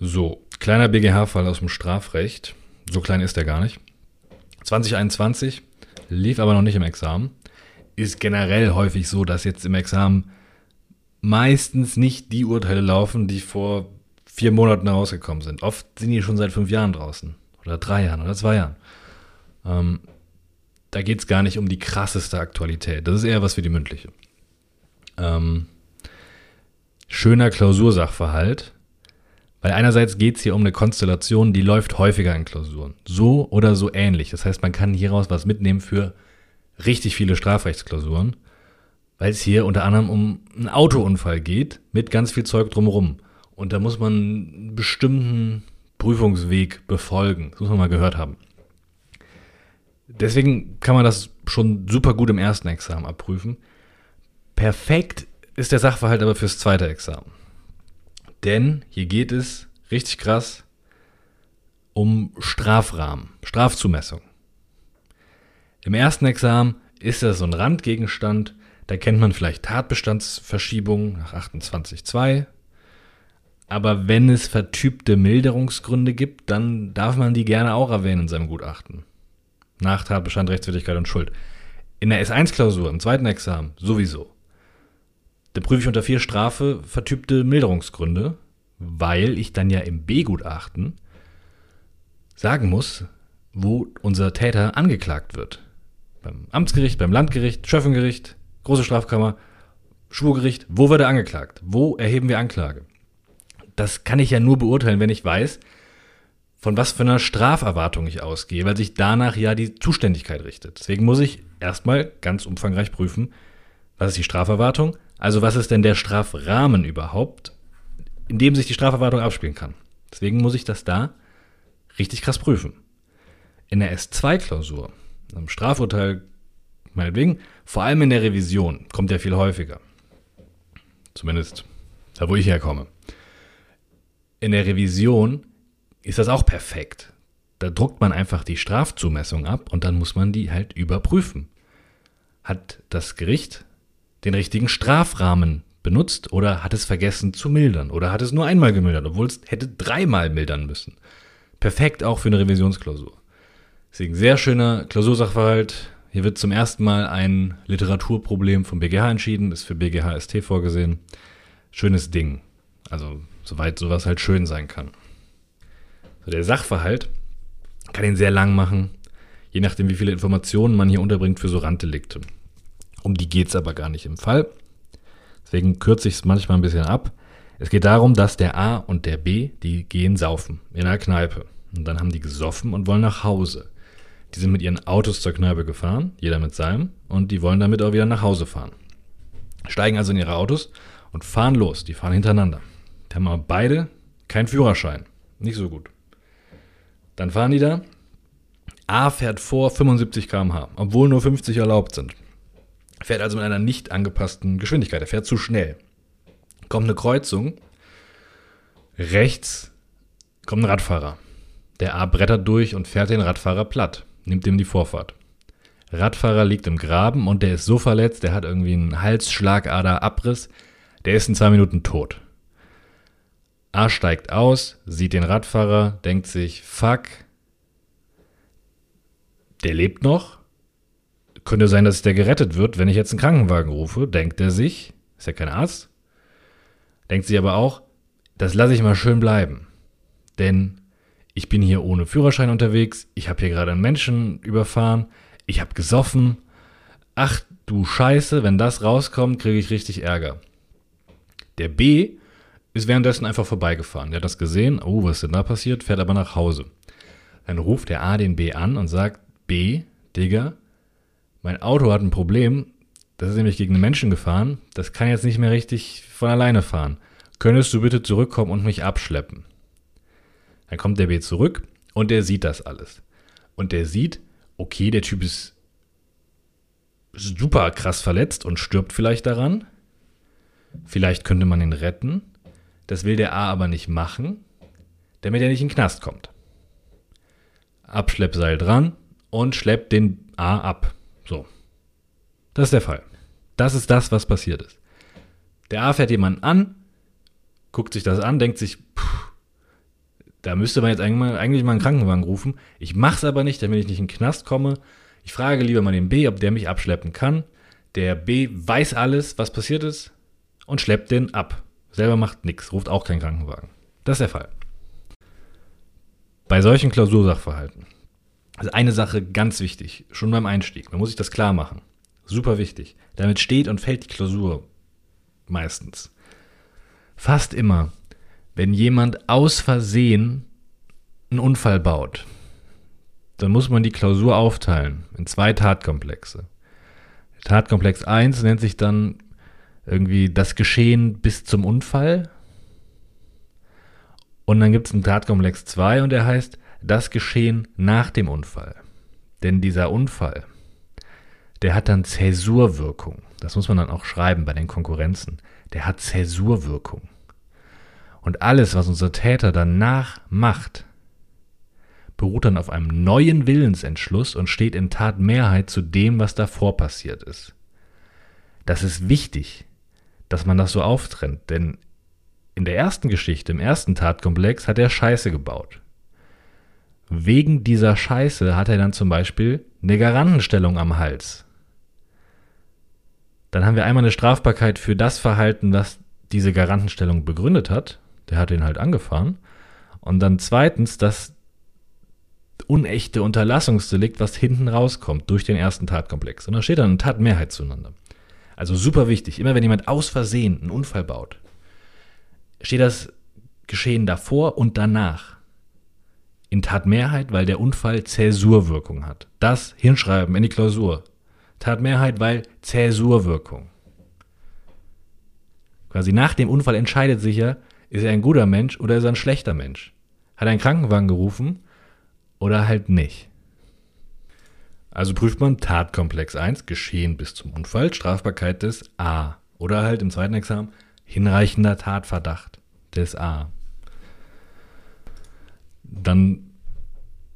So, kleiner BGH-Fall aus dem Strafrecht. So klein ist der gar nicht. 2021 lief aber noch nicht im Examen. Ist generell häufig so, dass jetzt im Examen meistens nicht die Urteile laufen, die vor vier Monaten rausgekommen sind. Oft sind die schon seit fünf Jahren draußen. Oder drei Jahren oder zwei Jahren. Ähm, da geht es gar nicht um die krasseste Aktualität. Das ist eher was für die mündliche. Ähm, schöner Klausursachverhalt. Weil einerseits geht es hier um eine Konstellation, die läuft häufiger in Klausuren. So oder so ähnlich. Das heißt, man kann hieraus was mitnehmen für richtig viele Strafrechtsklausuren, weil es hier unter anderem um einen Autounfall geht mit ganz viel Zeug drumherum. Und da muss man einen bestimmten Prüfungsweg befolgen. Das muss man mal gehört haben. Deswegen kann man das schon super gut im ersten Examen abprüfen. Perfekt ist der Sachverhalt aber fürs zweite Examen. Denn hier geht es richtig krass um Strafrahmen, Strafzumessung. Im ersten Examen ist das so ein Randgegenstand, da kennt man vielleicht Tatbestandsverschiebung nach 28.2. Aber wenn es vertypte Milderungsgründe gibt, dann darf man die gerne auch erwähnen in seinem Gutachten. Nach Tatbestand, Rechtswidrigkeit und Schuld. In der S1-Klausur, im zweiten Examen, sowieso. Da prüfe ich unter vier Strafe vertypte Milderungsgründe, weil ich dann ja im B-Gutachten sagen muss, wo unser Täter angeklagt wird. Beim Amtsgericht, beim Landgericht, Schöffengericht, Große Strafkammer, Schwurgericht, wo wird er angeklagt? Wo erheben wir Anklage? Das kann ich ja nur beurteilen, wenn ich weiß, von was für einer Straferwartung ich ausgehe, weil sich danach ja die Zuständigkeit richtet. Deswegen muss ich erstmal ganz umfangreich prüfen, was ist die Straferwartung, also was ist denn der Strafrahmen überhaupt, in dem sich die Straferwartung abspielen kann. Deswegen muss ich das da richtig krass prüfen. In der S2-Klausur, einem Strafurteil meinetwegen, vor allem in der Revision, kommt der viel häufiger. Zumindest da, wo ich herkomme. In der Revision ist das auch perfekt. Da druckt man einfach die Strafzumessung ab und dann muss man die halt überprüfen. Hat das Gericht den richtigen Strafrahmen benutzt oder hat es vergessen zu mildern oder hat es nur einmal gemildert, obwohl es hätte dreimal mildern müssen. Perfekt auch für eine Revisionsklausur. Deswegen sehr schöner Klausursachverhalt, hier wird zum ersten Mal ein Literaturproblem vom BGH entschieden, ist für BGH ST vorgesehen. Schönes Ding. Also, soweit sowas halt schön sein kann. So, der Sachverhalt kann ihn sehr lang machen, je nachdem, wie viele Informationen man hier unterbringt für so Randdelikte. Um die geht es aber gar nicht im Fall. Deswegen kürze ich es manchmal ein bisschen ab. Es geht darum, dass der A und der B, die gehen saufen in einer Kneipe. Und dann haben die gesoffen und wollen nach Hause. Die sind mit ihren Autos zur Kneipe gefahren, jeder mit seinem, und die wollen damit auch wieder nach Hause fahren. Steigen also in ihre Autos und fahren los. Die fahren hintereinander. Die haben aber beide keinen Führerschein. Nicht so gut. Dann fahren die da. A fährt vor 75 km/h, obwohl nur 50 erlaubt sind. Fährt also mit einer nicht angepassten Geschwindigkeit. Er fährt zu schnell. Kommt eine Kreuzung. Rechts kommt ein Radfahrer. Der A brettert durch und fährt den Radfahrer platt nimmt ihm die Vorfahrt. Radfahrer liegt im Graben und der ist so verletzt, der hat irgendwie einen Halsschlagader-Abriss, der ist in zwei Minuten tot. A steigt aus, sieht den Radfahrer, denkt sich, fuck, der lebt noch. Könnte sein, dass der gerettet wird, wenn ich jetzt einen Krankenwagen rufe, denkt er sich, ist ja kein Arzt. Denkt sich aber auch, das lasse ich mal schön bleiben. Denn ich bin hier ohne Führerschein unterwegs, ich habe hier gerade einen Menschen überfahren, ich habe gesoffen. Ach du Scheiße, wenn das rauskommt, kriege ich richtig Ärger. Der B ist währenddessen einfach vorbeigefahren. Der hat das gesehen, oh, was ist denn da passiert, fährt aber nach Hause. Dann ruft der A den B an und sagt, B, Digga, mein Auto hat ein Problem, das ist nämlich gegen einen Menschen gefahren, das kann jetzt nicht mehr richtig von alleine fahren. Könntest du bitte zurückkommen und mich abschleppen? Dann kommt der B zurück und der sieht das alles. Und der sieht, okay, der Typ ist super krass verletzt und stirbt vielleicht daran. Vielleicht könnte man ihn retten. Das will der A aber nicht machen, damit er nicht in den Knast kommt. Abschleppseil dran und schleppt den A ab. So. Das ist der Fall. Das ist das, was passiert ist. Der A fährt jemanden an, guckt sich das an, denkt sich, pff, Da müsste man jetzt eigentlich mal, eigentlich mal einen Krankenwagen rufen. Ich mache es aber nicht, damit ich nicht in den Knast komme. Ich frage lieber mal den B, ob der mich abschleppen kann. Der B weiß alles, was passiert ist und schleppt den ab. Selber macht nichts, ruft auch keinen Krankenwagen. Das ist der Fall. Bei solchen Klausursachverhalten ist eine Sache ganz wichtig, schon beim Einstieg. Man muss sich das klar machen. Super wichtig. Damit steht und fällt die Klausur meistens. Fast immer, wenn jemand aus Versehen einen Unfall baut, dann muss man die Klausur aufteilen in zwei Tatkomplexe. Tatkomplex 1 nennt sich dann irgendwie das Geschehen bis zum Unfall und dann gibt es einen Tatkomplex 2 und der heißt das Geschehen nach dem Unfall. Denn dieser Unfall, der hat dann Zäsurwirkung. Das muss man dann auch schreiben bei den Konkurrenzen. Der hat Zäsurwirkung. Und alles, was unser Täter danach macht, beruht dann auf einem neuen Willensentschluss und steht in Tatmehrheit zu dem, was davor passiert ist. Das ist wichtig, dass man das so auftrennt, denn in der ersten Geschichte, im ersten Tatkomplex, hat er Scheiße gebaut. Wegen dieser Scheiße hat er dann zum Beispiel eine Garantenstellung am Hals. Dann haben wir einmal eine Strafbarkeit für das Verhalten, was diese Garantenstellung begründet hat. Der hat ihn halt angefahren. Und dann zweitens das unechte Unterlassungsdelikt, was hinten rauskommt durch den ersten Tatkomplex. Und da steht dann eine Tatmehrheit zueinander. Also super wichtig. Immer wenn jemand aus Versehen einen Unfall baut, steht das Geschehen davor und danach. In Tatmehrheit, weil der Unfall Zäsurwirkung hat. Das hinschreiben in die Klausur. Tatmehrheit, weil Zäsurwirkung. Quasi nach dem Unfall entscheidet sich ja, ist er ein guter Mensch oder ist er ein schlechter Mensch? Hat er einen Krankenwagen gerufen oder halt nicht? Also prüft man Tatkomplex 1, Geschehen bis zum Unfall, Strafbarkeit des A. Oder halt im zweiten Examen hinreichender Tatverdacht des A. Dann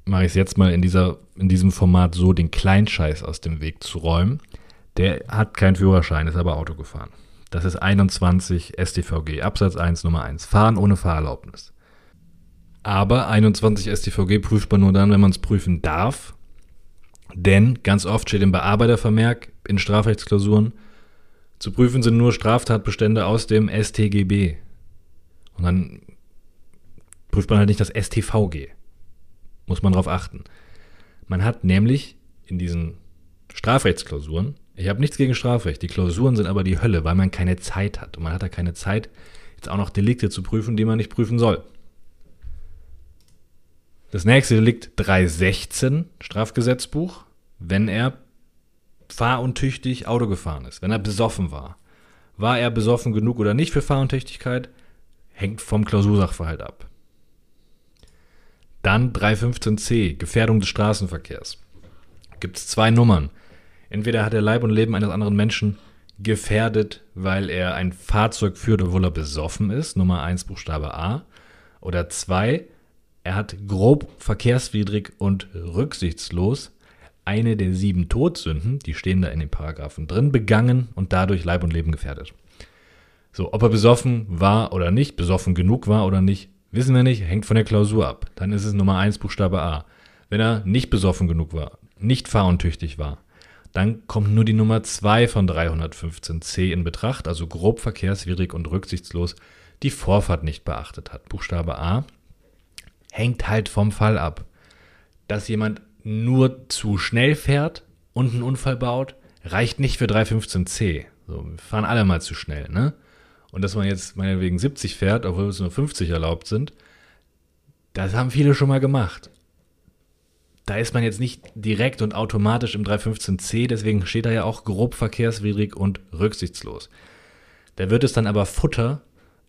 mache ich es jetzt mal in, dieser, in diesem Format so, den Kleinscheiß aus dem Weg zu räumen. Der hat keinen Führerschein, ist aber Auto gefahren. Das ist 21 StVG, Absatz 1 Nummer 1. Fahren ohne Fahrerlaubnis. Aber 21 StVG prüft man nur dann, wenn man es prüfen darf. Denn ganz oft steht im Bearbeitervermerk in Strafrechtsklausuren, zu prüfen sind nur Straftatbestände aus dem StGB. Und dann prüft man halt nicht das StVG. Muss man darauf achten. Man hat nämlich in diesen Strafrechtsklausuren, ich habe nichts gegen Strafrecht, die Klausuren sind aber die Hölle, weil man keine Zeit hat. Und man hat da keine Zeit, jetzt auch noch Delikte zu prüfen, die man nicht prüfen soll. Das nächste Delikt 316 Strafgesetzbuch, wenn er fahruntüchtig Auto gefahren ist, wenn er besoffen war. War er besoffen genug oder nicht für Fahruntüchtigkeit, hängt vom Klausursachverhalt ab. Dann 315c, Gefährdung des Straßenverkehrs. Gibt es zwei Nummern. Entweder hat er Leib und Leben eines anderen Menschen gefährdet, weil er ein Fahrzeug führt, obwohl er besoffen ist, Nummer 1 Buchstabe A. Oder 2, er hat grob verkehrswidrig und rücksichtslos eine der sieben Todsünden, die stehen da in den Paragraphen drin, begangen und dadurch Leib und Leben gefährdet. So, ob er besoffen war oder nicht, besoffen genug war oder nicht, wissen wir nicht, hängt von der Klausur ab. Dann ist es Nummer 1 Buchstabe A. Wenn er nicht besoffen genug war, nicht fahruntüchtig war, dann kommt nur die Nummer 2 von 315c in Betracht, also grob verkehrswidrig und rücksichtslos die Vorfahrt nicht beachtet hat. Buchstabe A hängt halt vom Fall ab. Dass jemand nur zu schnell fährt und einen Unfall baut, reicht nicht für 315c. So, wir fahren alle mal zu schnell, ne? Und dass man jetzt meinetwegen 70 fährt, obwohl es nur 50 erlaubt sind, das haben viele schon mal gemacht. Da ist man jetzt nicht direkt und automatisch im 315c, deswegen steht da ja auch grob verkehrswidrig und rücksichtslos. Da wird es dann aber Futter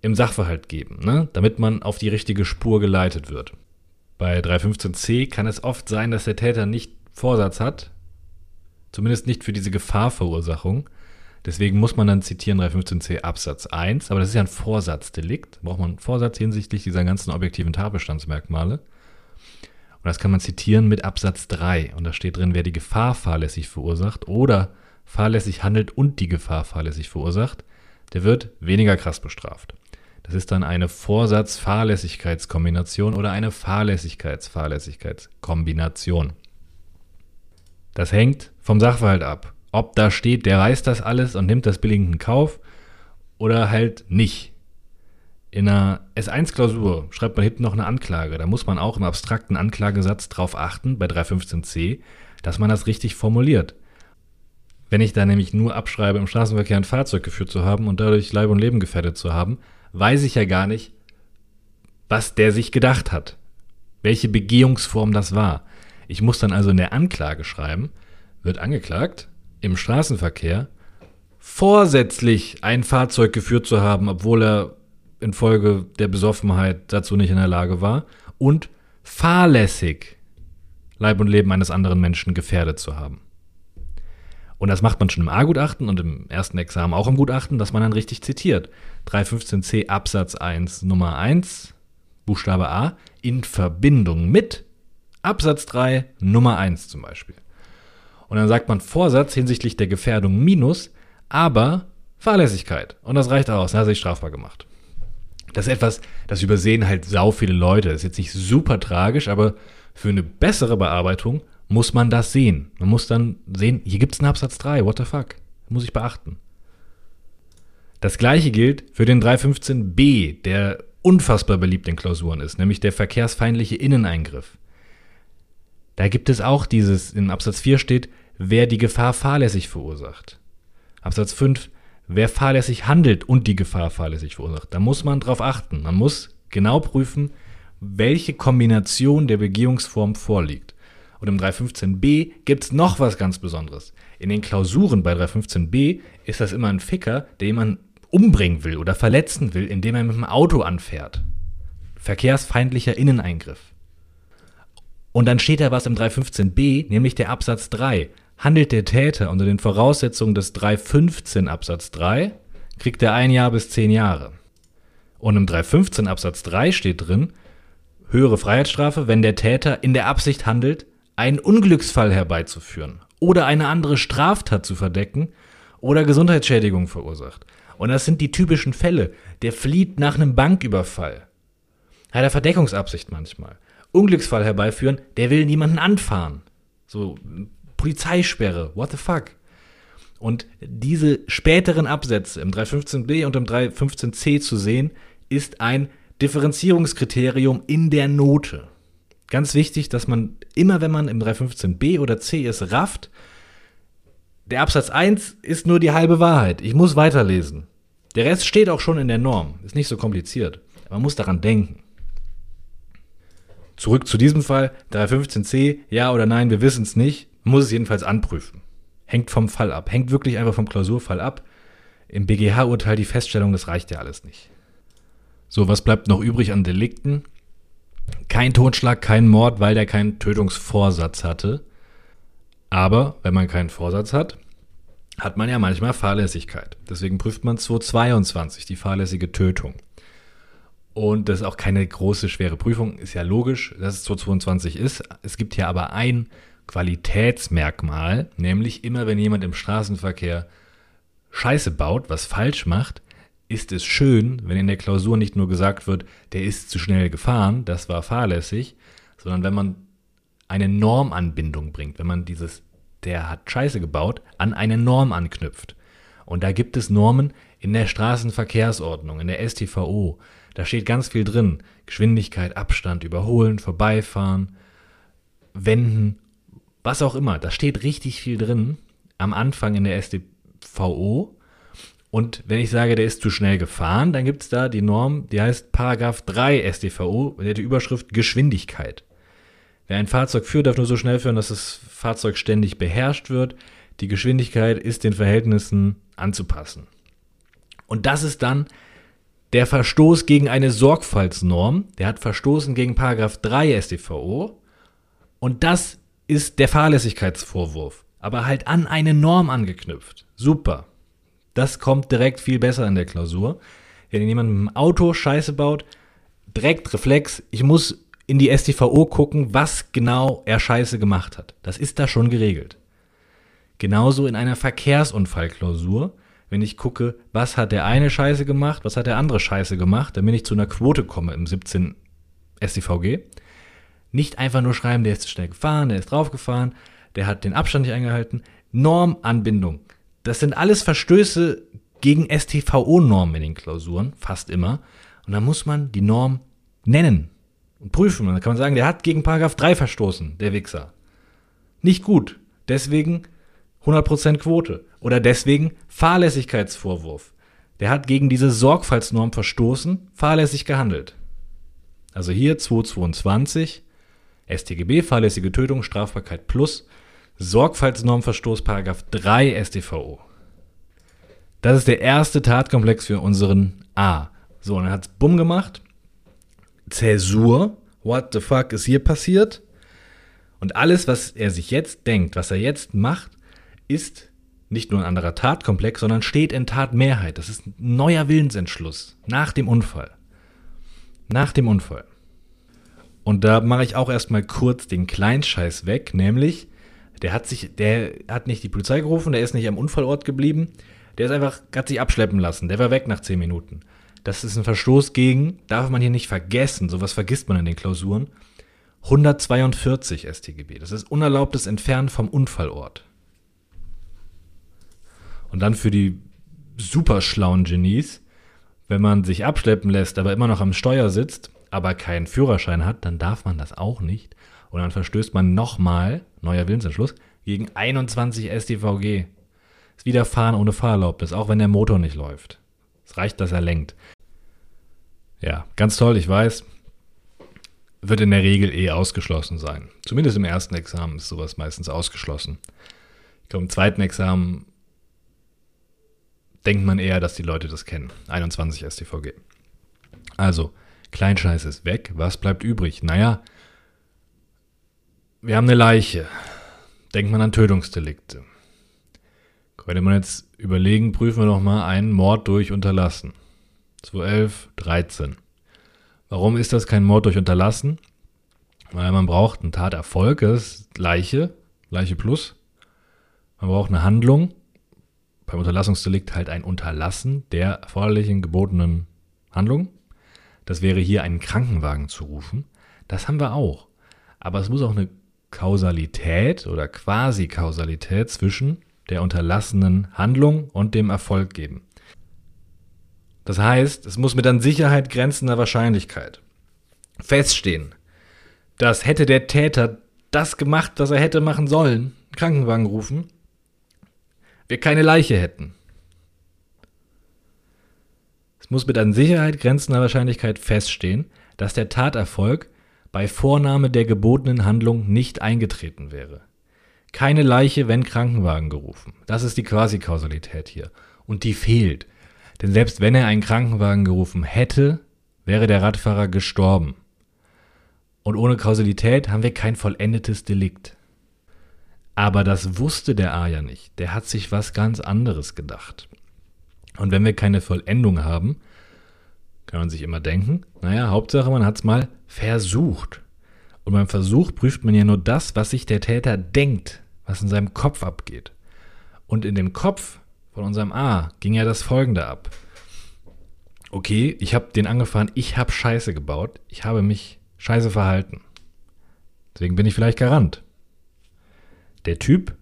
im Sachverhalt geben, ne? damit man auf die richtige Spur geleitet wird. Bei 315c kann es oft sein, dass der Täter nicht Vorsatz hat, zumindest nicht für diese Gefahrverursachung. Deswegen muss man dann zitieren 315c Absatz 1, aber das ist ja ein Vorsatzdelikt. Braucht man einen Vorsatz hinsichtlich dieser ganzen objektiven Tatbestandsmerkmale. Und das kann man zitieren mit Absatz 3. Und da steht drin, wer die Gefahr fahrlässig verursacht oder fahrlässig handelt und die Gefahr fahrlässig verursacht, der wird weniger krass bestraft. Das ist dann eine Vorsatz-Fahrlässigkeitskombination oder eine Fahrlässigkeits-Fahrlässigkeitskombination. Das hängt vom Sachverhalt ab. Ob da steht, der weiß das alles und nimmt das billigend in Kauf oder halt nicht. In einer S1-Klausur schreibt man hinten noch eine Anklage. Da muss man auch im abstrakten Anklagesatz darauf achten, bei 315c, dass man das richtig formuliert. Wenn ich da nämlich nur abschreibe, im Straßenverkehr ein Fahrzeug geführt zu haben und dadurch Leib und Leben gefährdet zu haben, weiß ich ja gar nicht, was der sich gedacht hat. Welche Begehungsform das war. Ich muss dann also in der Anklage schreiben, wird angeklagt, im Straßenverkehr vorsätzlich ein Fahrzeug geführt zu haben, obwohl er infolge der Besoffenheit dazu nicht in der Lage war, und fahrlässig Leib und Leben eines anderen Menschen gefährdet zu haben. Und das macht man schon im A-Gutachten und im ersten Examen auch im Gutachten, dass man dann richtig zitiert. 315c Absatz 1 Nummer 1, Buchstabe A, in Verbindung mit Absatz 3 Nummer 1 zum Beispiel. Und dann sagt man Vorsatz hinsichtlich der Gefährdung minus, aber Fahrlässigkeit. Und das reicht aus, dann hat sich strafbar gemacht. Das ist etwas, das übersehen halt sau viele Leute. Das ist jetzt nicht super tragisch, aber für eine bessere Bearbeitung muss man das sehen. Man muss dann sehen, hier gibt es einen Absatz 3, what the fuck? Muss ich beachten. Das gleiche gilt für den 315b, der unfassbar beliebt in Klausuren ist, nämlich der verkehrsfeindliche Inneneingriff. Da gibt es auch dieses, in Absatz 4 steht, wer die Gefahr fahrlässig verursacht. Absatz 5, wer fahrlässig handelt und die Gefahr fahrlässig verursacht. Da muss man drauf achten. Man muss genau prüfen, welche Kombination der Begehungsform vorliegt. Und im 315b gibt es noch was ganz Besonderes. In den Klausuren bei 315b ist das immer ein Ficker, der jemanden umbringen will oder verletzen will, indem er mit dem Auto anfährt. Verkehrsfeindlicher Inneneingriff. Und dann steht da was im 315b, nämlich der Absatz 3. Handelt der Täter unter den Voraussetzungen des 315 Absatz 3, kriegt er ein Jahr bis zehn Jahre. Und im 315 Absatz 3 steht drin, höhere Freiheitsstrafe, wenn der Täter in der Absicht handelt, einen Unglücksfall herbeizuführen oder eine andere Straftat zu verdecken oder Gesundheitsschädigung verursacht. Und das sind die typischen Fälle. Der flieht nach einem Banküberfall. Hat er Verdeckungsabsicht manchmal. Unglücksfall herbeiführen, der will niemanden anfahren. So, Polizeisperre, what the fuck? Und diese späteren Absätze im 315b und im 315c zu sehen, ist ein Differenzierungskriterium in der Note. Ganz wichtig, dass man immer, wenn man im 315b oder c ist, rafft, der Absatz 1 ist nur die halbe Wahrheit. Ich muss weiterlesen. Der Rest steht auch schon in der Norm. Ist nicht so kompliziert. Man muss daran denken. Zurück zu diesem Fall. 315c, ja oder nein, wir wissen es nicht. Muss es jedenfalls anprüfen. Hängt vom Fall ab. Hängt wirklich einfach vom Klausurfall ab. Im BGH-Urteil die Feststellung, das reicht ja alles nicht. So, was bleibt noch übrig an Delikten? Kein Totschlag, kein Mord, weil der keinen Tötungsvorsatz hatte. Aber wenn man keinen Vorsatz hat, hat man ja manchmal Fahrlässigkeit. Deswegen prüft man 222, die fahrlässige Tötung. Und das ist auch keine große, schwere Prüfung. Ist ja logisch, dass es 222 ist. Es gibt hier aber ein Qualitätsmerkmal, nämlich immer wenn jemand im Straßenverkehr Scheiße baut, was falsch macht, ist es schön, wenn in der Klausur nicht nur gesagt wird, der ist zu schnell gefahren, das war fahrlässig, sondern wenn man eine Normanbindung bringt, wenn man dieses, der hat Scheiße gebaut, an eine Norm anknüpft. Und da gibt es Normen in der Straßenverkehrsordnung, in der STVO. Da steht ganz viel drin. Geschwindigkeit, Abstand, Überholen, Vorbeifahren, Wenden, was auch immer. Da steht richtig viel drin am Anfang in der STVO. Und wenn ich sage, der ist zu schnell gefahren, dann gibt es da die Norm, die heißt Paragraph 3 StVO, der hat die Überschrift Geschwindigkeit. Wer ein Fahrzeug führt, darf nur so schnell führen, dass das Fahrzeug ständig beherrscht wird. Die Geschwindigkeit ist den Verhältnissen anzupassen. Und das ist dann der Verstoß gegen eine Sorgfaltsnorm. Der hat verstoßen gegen Paragraph 3 StVO. Und das ist der Fahrlässigkeitsvorwurf. Aber halt an eine Norm angeknüpft. Super. Das kommt direkt viel besser in der Klausur. Wenn jemand mit dem Auto Scheiße baut, direkt Reflex, ich muss in die STVO gucken, was genau er Scheiße gemacht hat. Das ist da schon geregelt. Genauso in einer Verkehrsunfallklausur. Wenn ich gucke, was hat der eine Scheiße gemacht, was hat der andere Scheiße gemacht, damit ich zu einer Quote komme im 17 StVG. Nicht einfach nur schreiben, der ist zu schnell gefahren, der ist draufgefahren, der hat den Abstand nicht eingehalten. Normanbindung. Das sind alles Verstöße gegen STVO-Normen in den Klausuren, fast immer. Und dann muss man die Norm nennen und prüfen. Und dann kann man sagen, der hat gegen Paragraph 3 verstoßen, der Wichser. Nicht gut. Deswegen 100% Quote. Oder deswegen Fahrlässigkeitsvorwurf. Der hat gegen diese Sorgfaltsnorm verstoßen, fahrlässig gehandelt. Also hier 222, StGB, fahrlässige Tötung, Strafbarkeit plus, Sorgfaltsnormverstoß, Paragraph 3 StVO. Das ist der erste Tatkomplex für unseren A. So, und dann hat's bumm gemacht. Zäsur. What the fuck ist hier passiert? Und alles, was er sich jetzt denkt, was er jetzt macht, ist nicht nur ein anderer Tatkomplex, sondern steht in Tatmehrheit. Das ist ein neuer Willensentschluss nach dem Unfall. Nach dem Unfall. Und da mache ich auch erstmal kurz den Kleinscheiß weg, nämlich der hat sich, der hat nicht die Polizei gerufen, der ist nicht am Unfallort geblieben, der ist einfach, hat sich abschleppen lassen, der war weg nach 10 Minuten. Das ist ein Verstoß gegen, darf man hier nicht vergessen, sowas vergisst man in den Klausuren, 142 StGB. Das ist unerlaubtes Entfernen vom Unfallort. Und dann für die super schlauen Genies, wenn man sich abschleppen lässt, aber immer noch am Steuer sitzt, aber keinen Führerschein hat, dann darf man das auch nicht. Und dann verstößt man nochmal, neuer Willensentschluss, gegen 21 StVG. Ist wieder Fahren ohne Fahrerlaubnis, auch wenn der Motor nicht läuft. Es reicht, dass er lenkt. Ja, ganz toll, ich weiß. Wird in der Regel eh ausgeschlossen sein. Zumindest im ersten Examen ist sowas meistens ausgeschlossen. Ich glaube, im zweiten Examen denkt man eher, dass die Leute das kennen. 21 StVG. Also, Kleinscheiß ist weg. Was bleibt übrig? Naja, wir haben eine Leiche. Denkt man an Tötungsdelikte. Könnte man jetzt überlegen, prüfen wir doch mal einen Mord durch Unterlassen. 211, 13. Warum ist das kein Mord durch Unterlassen? Weil man braucht einen Taterfolg, das ist Leiche, Leiche plus. Man braucht eine Handlung, beim Unterlassungsdelikt halt ein Unterlassen der erforderlichen gebotenen Handlung. Das wäre hier einen Krankenwagen zu rufen. Das haben wir auch. Aber es muss auch eine Kausalität oder Quasi-Kausalität zwischen der unterlassenen Handlung und dem Erfolg geben. Das heißt, es muss mit an Sicherheit grenzender Wahrscheinlichkeit feststehen, dass hätte der Täter das gemacht, was er hätte machen sollen, Krankenwagen rufen, wir keine Leiche hätten. Es muss mit an Sicherheit grenzender Wahrscheinlichkeit feststehen, dass der Taterfolg bei Vornahme der gebotenen Handlung nicht eingetreten wäre. Keine Leiche, wenn Krankenwagen gerufen. Das ist die Quasi-Kausalität hier. Und die fehlt. Denn selbst wenn er einen Krankenwagen gerufen hätte, wäre der Radfahrer gestorben. Und ohne Kausalität haben wir kein vollendetes Delikt. Aber das wusste der A ja nicht. Der hat sich was ganz anderes gedacht. Und wenn wir keine Vollendung haben, kann man sich immer denken, naja, Hauptsache man hat es mal versucht. Und beim Versuch prüft man ja nur das, was sich der Täter denkt, was in seinem Kopf abgeht. Und in dem Kopf von unserem A ging ja das folgende ab. Okay, ich habe den angefahren, ich habe Scheiße gebaut, ich habe mich scheiße verhalten. Deswegen bin ich vielleicht Garant der Typ,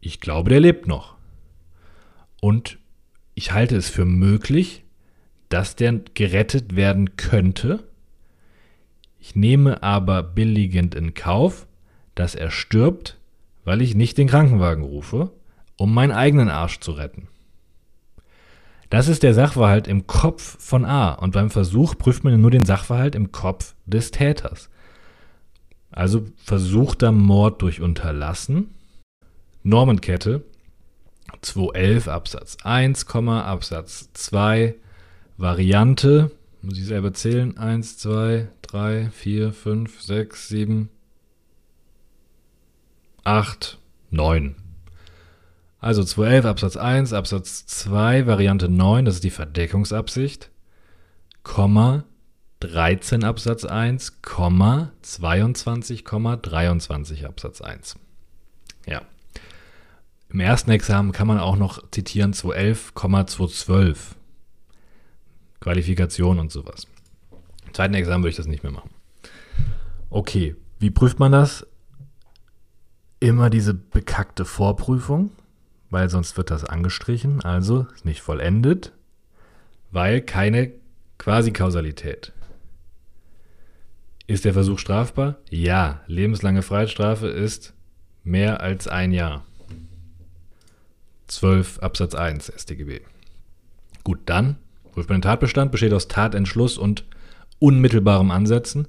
ich glaube, der lebt noch. Und ich halte es für möglich, dass der gerettet werden könnte. Ich nehme aber billigend in Kauf, dass er stirbt, weil ich nicht den Krankenwagen rufe, um meinen eigenen Arsch zu retten. Das ist der Sachverhalt im Kopf von A und beim Versuch prüft man nur den Sachverhalt im Kopf des Täters. Also versuchter Mord durch Unterlassen. Normenkette. 211 Absatz 1, Absatz 2 Variante, muss ich selber zählen, 1, 2, 3, 4, 5, 6, 7, 8, 9. Also 211 Absatz 1, Absatz 2, Variante 9, das ist die Verdeckungsabsicht, Komma, 13 Absatz 1, 22, 23 Absatz 1. Ja. Im ersten Examen kann man auch noch zitieren 211,212. Qualifikation und sowas. Im zweiten Examen würde ich das nicht mehr machen. Okay, wie prüft man das? Immer diese bekackte Vorprüfung, weil sonst wird das angestrichen, also nicht vollendet, weil keine Quasi-Kausalität. Ist der Versuch strafbar? Ja. Lebenslange Freiheitsstrafe ist mehr als ein Jahr. 12 Absatz 1 StGB. Gut, dann prüft man den Tatbestand, besteht aus Tatentschluss und unmittelbarem Ansetzen.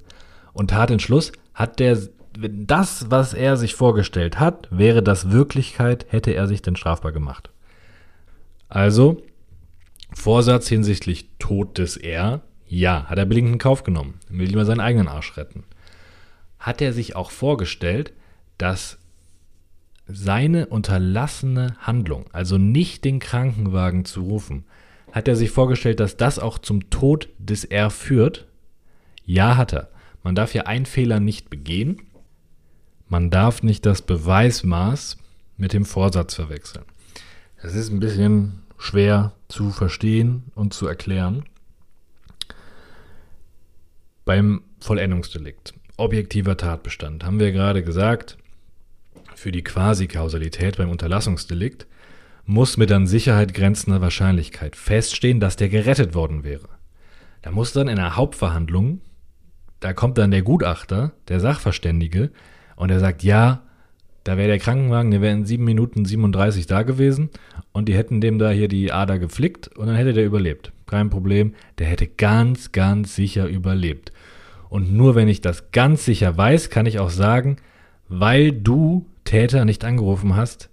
Und Tatentschluss hat der, das, was er sich vorgestellt hat, wäre das Wirklichkeit, hätte er sich denn strafbar gemacht. Also, Vorsatz hinsichtlich Tod des R, ja, hat er billigend in Kauf genommen, will lieber seinen eigenen Arsch retten. Hat er sich auch vorgestellt, dass seine unterlassene Handlung, also nicht den Krankenwagen zu rufen, hat er sich vorgestellt, dass das auch zum Tod des R führt? Ja, hat er. Man darf ja einen Fehler nicht begehen. Man darf nicht das Beweismaß mit dem Vorsatz verwechseln. Das ist ein bisschen schwer zu verstehen und zu erklären. Beim Vollendungsdelikt, objektiver Tatbestand, haben wir gerade gesagt, für die Quasi-Kausalität beim Unterlassungsdelikt muss mit an Sicherheit grenzender Wahrscheinlichkeit feststehen, dass der gerettet worden wäre. Da muss dann in der Hauptverhandlung, da kommt dann der Gutachter, der Sachverständige, und er sagt, ja, da wäre der Krankenwagen, der wäre in 7 Minuten 37 da gewesen und die hätten dem da hier die Ader geflickt und dann hätte der überlebt. Kein Problem, der hätte ganz, ganz sicher überlebt. Und nur wenn ich das ganz sicher weiß, kann ich auch sagen, weil du Täter nicht angerufen hast,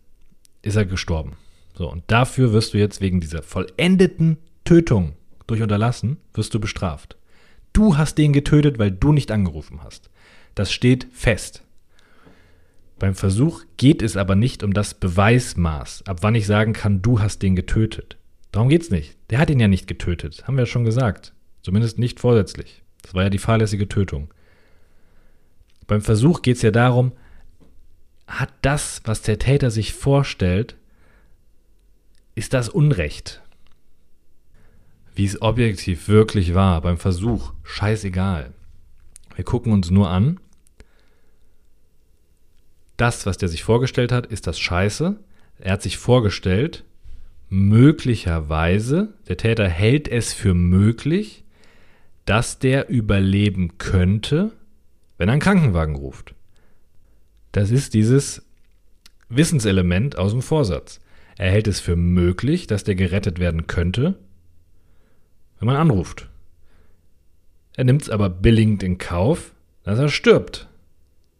ist er gestorben. So, und dafür wirst du jetzt wegen dieser vollendeten Tötung durch Unterlassen, wirst du bestraft. Du hast den getötet, weil du nicht angerufen hast. Das steht fest. Beim Versuch geht es aber nicht um das Beweismaß, ab wann ich sagen kann, du hast den getötet. Darum geht es nicht. Der hat ihn ja nicht getötet, haben wir ja schon gesagt. Zumindest nicht vorsätzlich. Das war ja die fahrlässige Tötung. Beim Versuch geht es ja darum, hat das, was der Täter sich vorstellt, ist das Unrecht? Wie es objektiv wirklich war beim Versuch, scheißegal. Wir gucken uns nur an, das, was der sich vorgestellt hat, ist das Scheiße. Er hat sich vorgestellt, möglicherweise, der Täter hält es für möglich, dass der überleben könnte, wenn er einen Krankenwagen ruft. Das ist dieses Wissenselement aus dem Vorsatz. Er hält es für möglich, dass der gerettet werden könnte, wenn man anruft. Er nimmt es aber billigend in Kauf, dass er stirbt,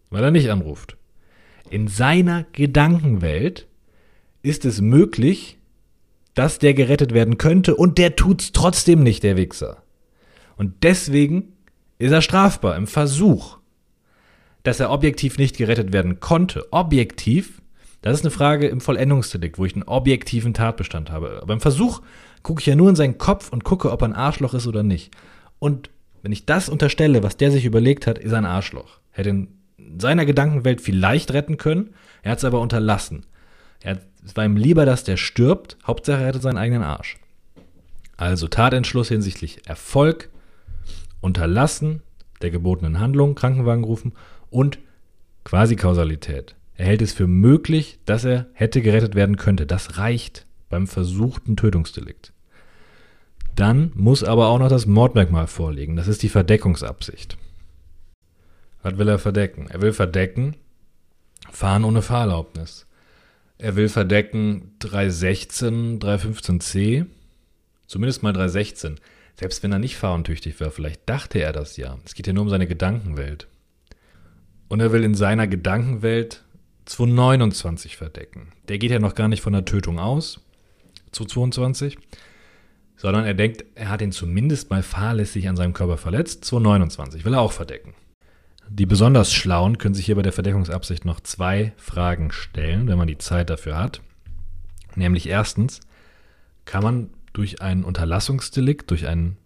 weil er nicht anruft. In seiner Gedankenwelt ist es möglich, dass der gerettet werden könnte und der tut's trotzdem nicht, der Wichser. Und deswegen ist er strafbar im Versuch, dass er objektiv nicht gerettet werden konnte. Objektiv, das ist eine Frage im Vollendungsdelikt, wo ich einen objektiven Tatbestand habe. Aber im Versuch gucke ich ja nur in seinen Kopf und gucke, ob er ein Arschloch ist oder nicht. Und wenn ich das unterstelle, was der sich überlegt hat, ist er ein Arschloch. Hätte in seiner Gedankenwelt vielleicht retten können, er hat es aber unterlassen. Er, es war ihm lieber, dass der stirbt, Hauptsache er rettet seinen eigenen Arsch. Also Tatentschluss hinsichtlich Erfolg, Unterlassen der gebotenen Handlung, Krankenwagen rufen und Quasi-Kausalität. Er hält es für möglich, dass er hätte gerettet werden könnte. Das reicht beim versuchten Tötungsdelikt. Dann muss aber auch noch das Mordmerkmal vorliegen. Das ist die Verdeckungsabsicht. Was will er verdecken? Er will verdecken, fahren ohne Fahrerlaubnis. Er will verdecken 316, 315c, zumindest mal 316. Selbst wenn er nicht fahruntüchtig war, vielleicht dachte er das ja. Es geht ja nur um seine Gedankenwelt. Und er will in seiner Gedankenwelt 229 verdecken. Der geht ja noch gar nicht von der Tötung aus, zu 22, sondern er denkt, er hat ihn zumindest mal fahrlässig an seinem Körper verletzt. 229 will er auch verdecken. Die besonders Schlauen können sich hier bei der Verdeckungsabsicht noch zwei Fragen stellen, wenn man die Zeit dafür hat. Nämlich erstens, kann man durch ein Unterlassungsdelikt, durch einen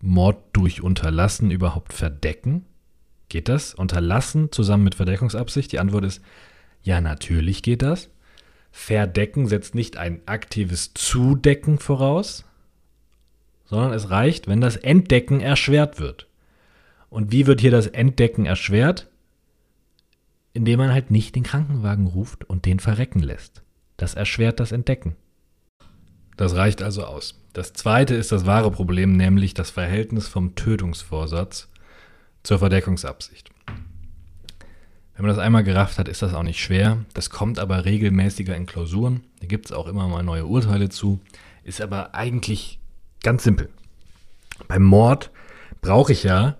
Mord durch Unterlassen überhaupt verdecken? Geht das? Unterlassen zusammen mit Verdeckungsabsicht? Die Antwort ist, ja, natürlich geht das. Verdecken setzt nicht ein aktives Zudecken voraus, sondern es reicht, wenn das Entdecken erschwert wird. Und wie wird hier das Entdecken erschwert? Indem man halt nicht den Krankenwagen ruft und den verrecken lässt. Das erschwert das Entdecken. Das reicht also aus. Das zweite ist das wahre Problem, nämlich das Verhältnis vom Tötungsvorsatz zur Verdeckungsabsicht. Wenn man das einmal gerafft hat, ist das auch nicht schwer. Das kommt aber regelmäßiger in Klausuren. Da gibt es auch immer mal neue Urteile zu. Ist aber eigentlich ganz simpel. Beim Mord brauche ich ja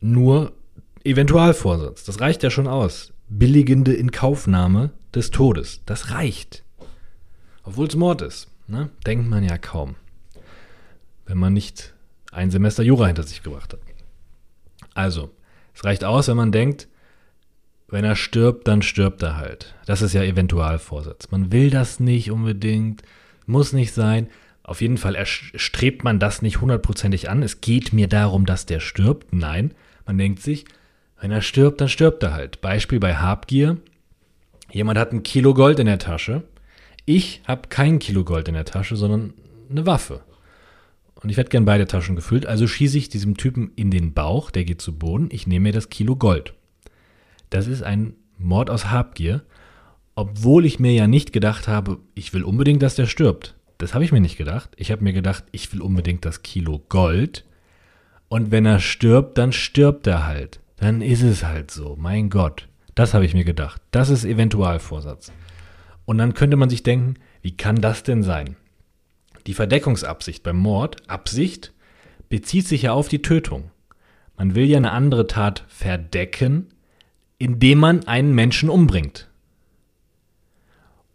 nur Eventualvorsatz. Das reicht ja schon aus. Billigende Inkaufnahme des Todes. Das reicht. Obwohl es Mord ist. Ne? Denkt man ja kaum. Wenn man nicht ein Semester Jura hinter sich gebracht hat. Also, es reicht aus, wenn man denkt, wenn er stirbt, dann stirbt er halt. Das ist ja Eventualvorsatz. Man will das nicht unbedingt, muss nicht sein. Auf jeden Fall strebt man das nicht hundertprozentig an. Es geht mir darum, dass der stirbt. Nein, man denkt sich, wenn er stirbt, dann stirbt er halt. Beispiel bei Habgier. Jemand hat ein Kilo Gold in der Tasche. Ich habe kein Kilo Gold in der Tasche, sondern eine Waffe. Und ich werde gern beide Taschen gefüllt. Also schieße ich diesem Typen in den Bauch, der geht zu Boden. Ich nehme mir das Kilo Gold. Das ist ein Mord aus Habgier, obwohl ich mir ja nicht gedacht habe, ich will unbedingt, dass der stirbt. Das habe ich mir nicht gedacht. Ich habe mir gedacht, ich will unbedingt das Kilo Gold. Und wenn er stirbt, dann stirbt er halt. Dann ist es halt so. Mein Gott. Das habe ich mir gedacht. Das ist Eventualvorsatz. Und dann könnte man sich denken, wie kann das denn sein? Die Verdeckungsabsicht beim Mord, Absicht, bezieht sich ja auf die Tötung. Man will ja eine andere Tat verdecken, indem man einen Menschen umbringt.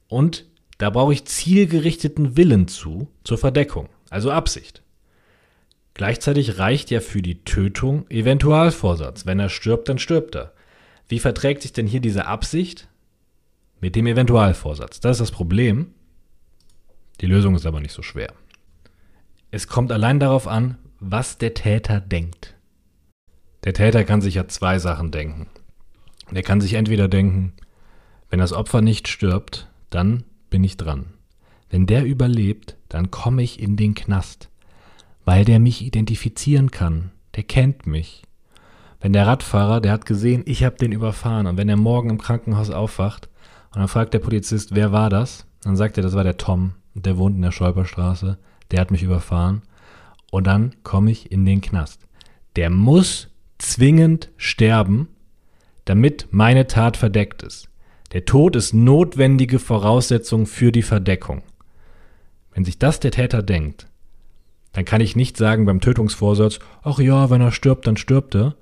Und da brauche ich zielgerichteten Willen zu, zur Verdeckung, also Absicht. Gleichzeitig reicht ja für die Tötung Eventualvorsatz. Wenn er stirbt, dann stirbt er. Wie verträgt sich denn hier diese Absicht mit dem Eventualvorsatz? Das ist das Problem. Die Lösung ist aber nicht so schwer. Es kommt allein darauf an, was der Täter denkt. Der Täter kann sich ja zwei Sachen denken. Der kann sich entweder denken, wenn das Opfer nicht stirbt, dann bin ich dran. Wenn der überlebt, dann komme ich in den Knast, weil der mich identifizieren kann, der kennt mich. Wenn der Radfahrer, der hat gesehen, ich habe den überfahren und wenn er morgen im Krankenhaus aufwacht und dann fragt der Polizist, wer war das? Dann sagt er, das war der Tom, der wohnt in der Scholperstraße, der hat mich überfahren und dann komme ich in den Knast. Der muss zwingend sterben, damit meine Tat verdeckt ist. Der Tod ist notwendige Voraussetzung für die Verdeckung. Wenn sich das der Täter denkt, dann kann ich nicht sagen beim Tötungsvorsatz, ach ja, wenn er stirbt, dann stirbt er.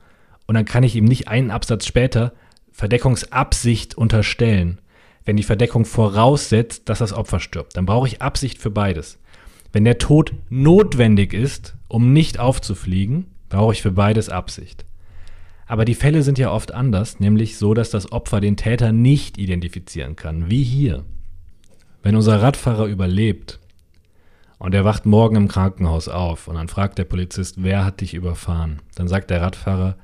Und dann kann ich ihm nicht einen Absatz später Verdeckungsabsicht unterstellen. Wenn die Verdeckung voraussetzt, dass das Opfer stirbt, dann brauche ich Absicht für beides. Wenn der Tod notwendig ist, um nicht aufzufliegen, brauche ich für beides Absicht. Aber die Fälle sind ja oft anders, nämlich so, dass das Opfer den Täter nicht identifizieren kann, wie hier. Wenn unser Radfahrer überlebt und er wacht morgen im Krankenhaus auf und dann fragt der Polizist, wer hat dich überfahren? Dann sagt der Radfahrer,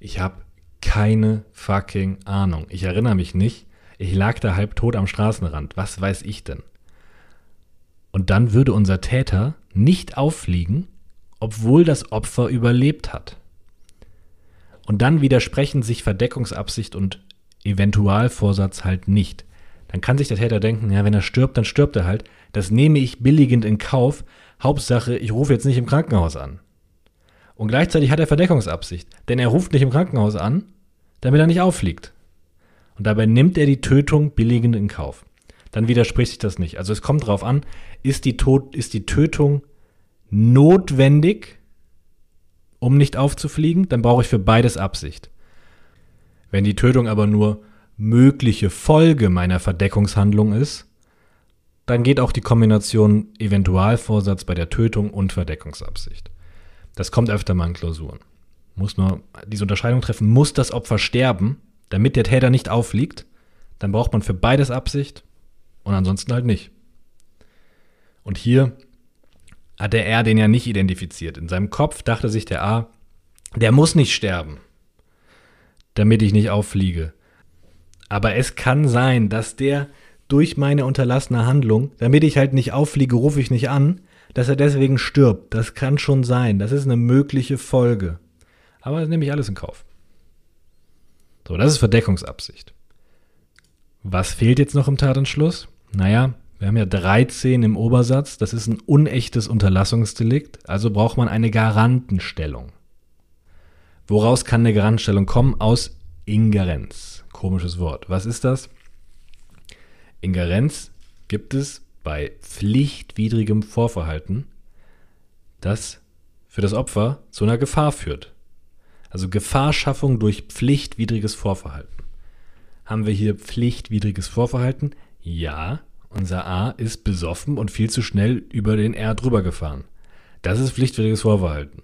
ich habe keine fucking Ahnung. Ich erinnere mich nicht. Ich lag da halb tot am Straßenrand. Was weiß ich denn? Und dann würde unser Täter nicht auffliegen, obwohl das Opfer überlebt hat. Und dann widersprechen sich Verdeckungsabsicht und Eventualvorsatz halt nicht. Dann kann sich der Täter denken, ja, wenn er stirbt, dann stirbt er halt. Das nehme ich billigend in Kauf. Hauptsache, ich rufe jetzt nicht im Krankenhaus an. Und gleichzeitig hat er Verdeckungsabsicht, denn er ruft nicht im Krankenhaus an, damit er nicht auffliegt. Und dabei nimmt er die Tötung billigend in Kauf. Dann widerspricht sich das nicht. Also es kommt darauf an, ist die, Tod, ist die Tötung notwendig um nicht aufzufliegen, dann brauche ich für beides Absicht. Wenn die Tötung aber nur mögliche Folge meiner Verdeckungshandlung ist, dann geht auch die Kombination Eventualvorsatz bei der Tötung und Verdeckungsabsicht. Das kommt öfter mal in Klausuren. Muss nur diese Unterscheidung treffen, muss das Opfer sterben, damit der Täter nicht auffliegt, dann braucht man für beides Absicht und ansonsten halt nicht. Und hier hat der R den ja nicht identifiziert. In seinem Kopf dachte sich der A, der muss nicht sterben, damit ich nicht auffliege. Aber es kann sein, dass der durch meine unterlassene Handlung, damit ich halt nicht auffliege, rufe ich nicht an, dass er deswegen stirbt. Das kann schon sein. Das ist eine mögliche Folge. Aber das nehme ich alles in Kauf. So, das ist Verdeckungsabsicht. Was fehlt jetzt noch im Tatentschluss? Naja, wir haben ja 13 im Obersatz. Das ist ein unechtes Unterlassungsdelikt. Also braucht man eine Garantenstellung. Woraus kann eine Garantenstellung kommen? Aus Ingerenz. Komisches Wort. Was ist das? Ingerenz gibt es bei pflichtwidrigem Vorverhalten, das für das Opfer zu einer Gefahr führt. Also Gefahrschaffung durch pflichtwidriges Vorverhalten. Haben wir hier pflichtwidriges Vorverhalten? Ja, unser A ist besoffen und viel zu schnell über den R drüber gefahren. Das ist pflichtwidriges Vorverhalten.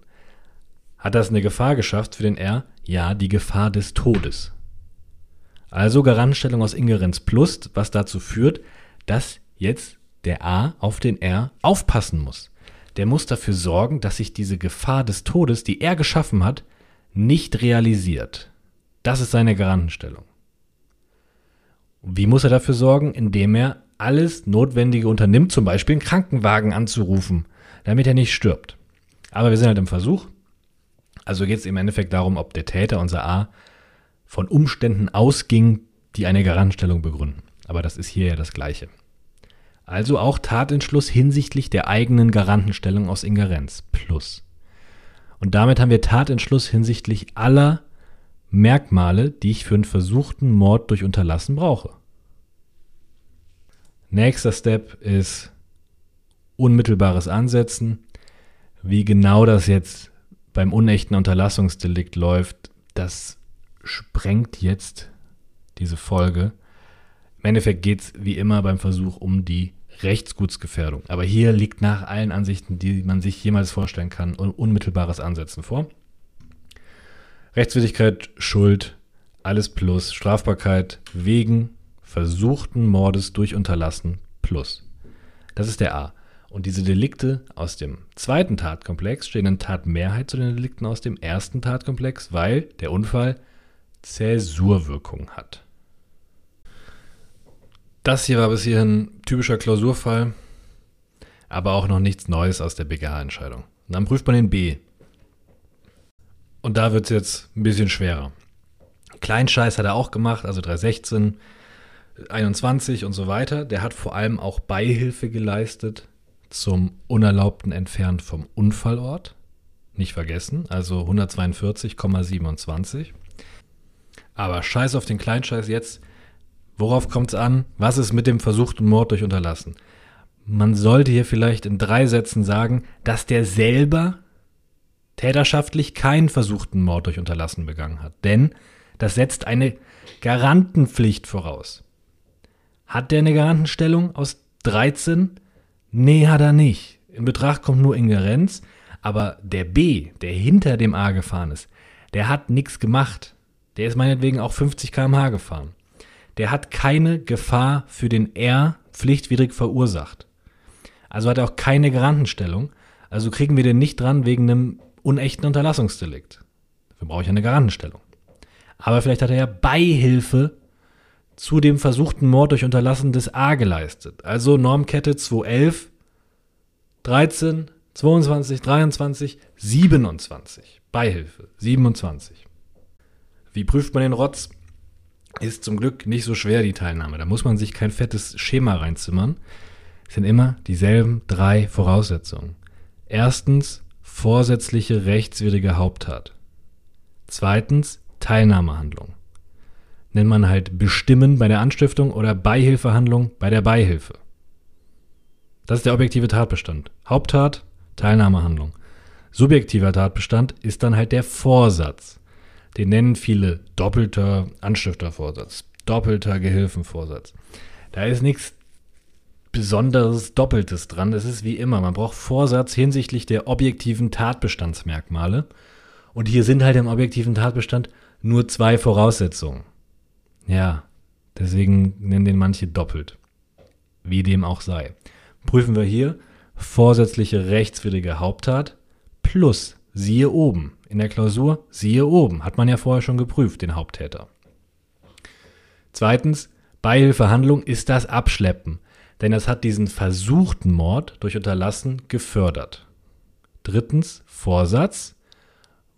Hat das eine Gefahr geschafft für den R? Ja, die Gefahr des Todes. Also Garantstellung aus Ingerenz plus, was dazu führt, dass jetzt der A auf den R aufpassen muss. Der muss dafür sorgen, dass sich diese Gefahr des Todes, die er geschaffen hat, nicht realisiert. Das ist seine Garantenstellung. Wie muss er dafür sorgen? Indem er alles Notwendige unternimmt, zum Beispiel einen Krankenwagen anzurufen, damit er nicht stirbt. Aber wir sind halt im Versuch. Also geht es im Endeffekt darum, ob der Täter, unser A, von Umständen ausging, die eine Garantstellung begründen. Aber das ist hier ja das Gleiche. Also auch Tatentschluss hinsichtlich der eigenen Garantenstellung aus Ingerenz plus. Und damit haben wir Tatentschluss hinsichtlich aller Merkmale, die ich für einen versuchten Mord durch Unterlassen brauche. Nächster Step ist unmittelbares Ansetzen. Wie genau das jetzt beim unechten Unterlassungsdelikt läuft, das sprengt jetzt diese Folge. Im Endeffekt geht es wie immer beim Versuch um die Rechtsgutsgefährdung. Aber hier liegt nach allen Ansichten, die man sich jemals vorstellen kann, un unmittelbares Ansetzen vor. Rechtswidrigkeit, Schuld, alles plus, Strafbarkeit wegen versuchten Mordes durch Unterlassen plus. Das ist der A. Und diese Delikte aus dem zweiten Tatkomplex stehen in Tatmehrheit zu den Delikten aus dem ersten Tatkomplex, weil der Unfall Zäsurwirkung hat. Das hier war bis hierhin typischer Klausurfall, aber auch noch nichts Neues aus der BGH-Entscheidung. Dann prüft man den B. Und da wird es jetzt ein bisschen schwerer. Kleinscheiß hat er auch gemacht, also 316, 21 und so weiter. Der hat vor allem auch Beihilfe geleistet zum unerlaubten Entfernen vom Unfallort. Nicht vergessen, also 142,27. Aber scheiß auf den Kleinscheiß jetzt. Worauf kommt es an? Was ist mit dem versuchten Mord durch Unterlassen? Man sollte hier vielleicht in drei Sätzen sagen, dass der selber täterschaftlich keinen versuchten Mord durch Unterlassen begangen hat. Denn das setzt eine Garantenpflicht voraus. Hat der eine Garantenstellung aus 13? Nee, hat er nicht. In Betracht kommt nur Ingerenz, aber der B, der hinter dem A gefahren ist, der hat nichts gemacht. Der ist meinetwegen auch 50 km/h gefahren. Der hat keine Gefahr für den R pflichtwidrig verursacht. Also hat er auch keine Garantenstellung. Also kriegen wir den nicht dran wegen einem unechten Unterlassungsdelikt. Dafür brauche ich eine Garantenstellung. Aber vielleicht hat er ja Beihilfe zu dem versuchten Mord durch Unterlassen des A geleistet. Also Normkette 211, 13, 22, 23, 27. Beihilfe 27. Wie prüft man den Rotz? Ist zum Glück nicht so schwer, die Teilnahme. Da muss man sich kein fettes Schema reinzimmern. Es sind immer dieselben drei Voraussetzungen. Erstens, vorsätzliche rechtswidrige Haupttat. Zweitens, Teilnahmehandlung. Nennt man halt Bestimmen bei der Anstiftung oder Beihilfehandlung bei der Beihilfe. Das ist der objektive Tatbestand. Haupttat, Teilnahmehandlung. Subjektiver Tatbestand ist dann halt der Vorsatz. Den nennen viele doppelter Anstiftervorsatz, doppelter Gehilfenvorsatz. Da ist nichts besonderes Doppeltes dran. Es ist wie immer. Man braucht Vorsatz hinsichtlich der objektiven Tatbestandsmerkmale. Und hier sind halt im objektiven Tatbestand nur zwei Voraussetzungen. Ja, deswegen nennen den manche doppelt. Wie dem auch sei. Prüfen wir hier vorsätzliche rechtswidrige Haupttat plus siehe oben in der Klausur, siehe oben, hat man ja vorher schon geprüft, den Haupttäter. Zweitens, Beihilfehandlung ist das Abschleppen, denn es hat diesen versuchten Mord durch Unterlassen gefördert. Drittens, Vorsatz.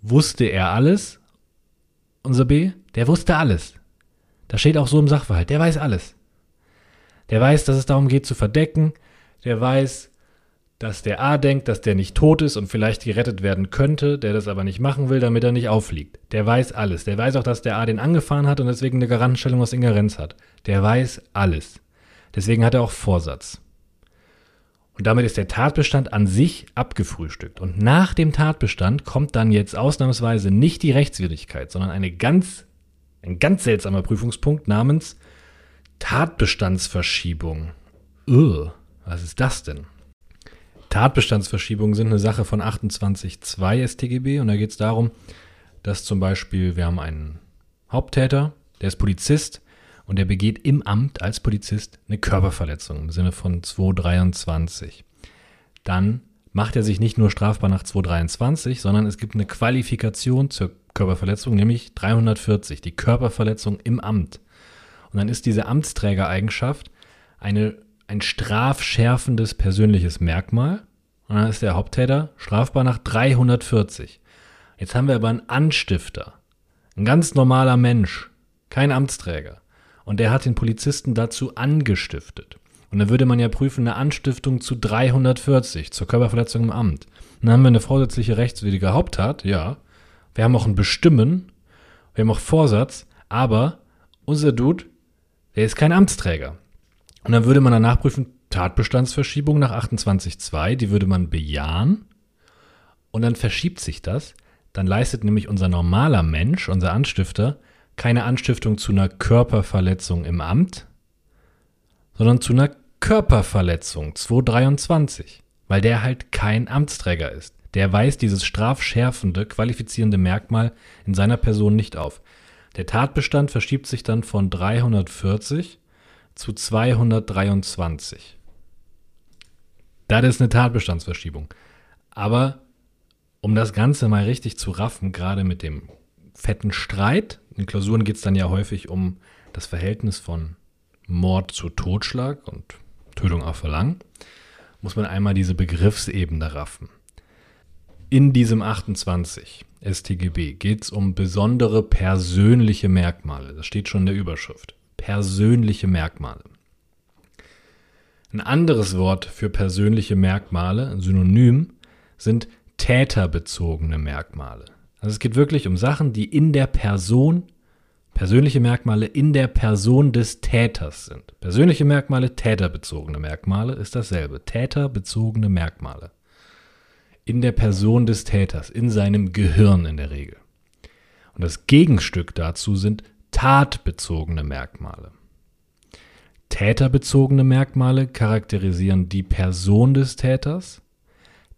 Wusste er alles? Unser B, der wusste alles. Da steht auch so im Sachverhalt, der weiß alles. Der weiß, dass es darum geht zu verdecken, der weiß, dass der A denkt, dass der nicht tot ist und vielleicht gerettet werden könnte, der das aber nicht machen will, damit er nicht auffliegt. Der weiß alles. Der weiß auch, dass der A den angefahren hat und deswegen eine Garantenstellung aus Ingerenz hat. Der weiß alles. Deswegen hat er auch Vorsatz. Und damit ist der Tatbestand an sich abgefrühstückt. Und nach dem Tatbestand kommt dann jetzt ausnahmsweise nicht die Rechtswidrigkeit, sondern eine ganz, ein ganz seltsamer Prüfungspunkt namens Tatbestandsverschiebung. Ugh, was ist das denn? Tatbestandsverschiebungen sind eine Sache von 28.2 StGB und da geht es darum, dass zum Beispiel wir haben einen Haupttäter, der ist Polizist und der begeht im Amt als Polizist eine Körperverletzung im Sinne von 223. Dann macht er sich nicht nur strafbar nach 223, sondern es gibt eine Qualifikation zur Körperverletzung, nämlich 340, die Körperverletzung im Amt. Und dann ist diese Amtsträgereigenschaft eine ein strafschärfendes persönliches Merkmal. Und dann ist der Haupttäter strafbar nach 340. Jetzt haben wir aber einen Anstifter. Ein ganz normaler Mensch. Kein Amtsträger. Und der hat den Polizisten dazu angestiftet. Und dann würde man ja prüfen, eine Anstiftung zu 340 zur Körperverletzung im Amt. Dann haben wir eine vorsätzliche rechtswidrige Haupttat, ja. Wir haben auch ein Bestimmen, wir haben auch Vorsatz, aber unser Dude, der ist kein Amtsträger. Und dann würde man danach prüfen, Tatbestandsverschiebung nach 28.2, die würde man bejahen. Und dann verschiebt sich das. Dann leistet nämlich unser normaler Mensch, unser Anstifter, keine Anstiftung zu einer Körperverletzung im Amt, sondern zu einer Körperverletzung 223, weil der halt kein Amtsträger ist. Der weist dieses strafschärfende, qualifizierende Merkmal in seiner Person nicht auf. Der Tatbestand verschiebt sich dann von 340 zu 223. Das ist eine Tatbestandsverschiebung. Aber um das Ganze mal richtig zu raffen, gerade mit dem fetten Streit, in Klausuren geht es dann ja häufig um das Verhältnis von Mord zu Totschlag und Tötung auf Verlangen, muss man einmal diese Begriffsebene raffen. In diesem 28 StGB geht es um besondere persönliche Merkmale. Das steht schon in der Überschrift persönliche Merkmale. Ein anderes Wort für persönliche Merkmale, ein Synonym, sind täterbezogene Merkmale. Also es geht wirklich um Sachen, die in der Person, persönliche Merkmale in der Person des Täters sind. Persönliche Merkmale, täterbezogene Merkmale ist dasselbe. Täterbezogene Merkmale. In der Person des Täters, in seinem Gehirn in der Regel. Und das Gegenstück dazu sind tatbezogene Merkmale. Täterbezogene Merkmale charakterisieren die Person des Täters,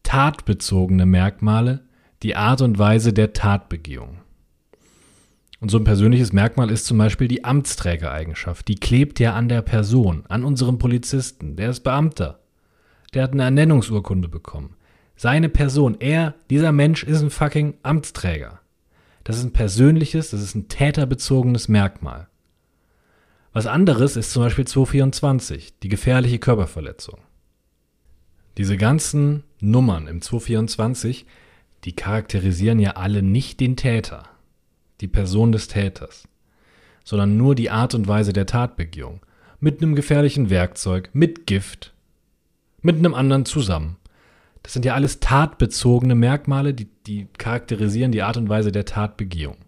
tatbezogene Merkmale die Art und Weise der Tatbegehung. Und so ein persönliches Merkmal ist zum Beispiel die Amtsträgereigenschaft. Die klebt ja an der Person, an unserem Polizisten. Der ist Beamter. Der hat eine Ernennungsurkunde bekommen. Seine Person, er, dieser Mensch ist ein fucking Amtsträger. Das ist ein persönliches, das ist ein täterbezogenes Merkmal. Was anderes ist zum Beispiel 224, die gefährliche Körperverletzung. Diese ganzen Nummern im 224, die charakterisieren ja alle nicht den Täter, die Person des Täters, sondern nur die Art und Weise der Tatbegehung. Mit einem gefährlichen Werkzeug, mit Gift, mit einem anderen zusammen. Das sind ja alles tatbezogene Merkmale, die, die charakterisieren die Art und Weise der Tatbegehung.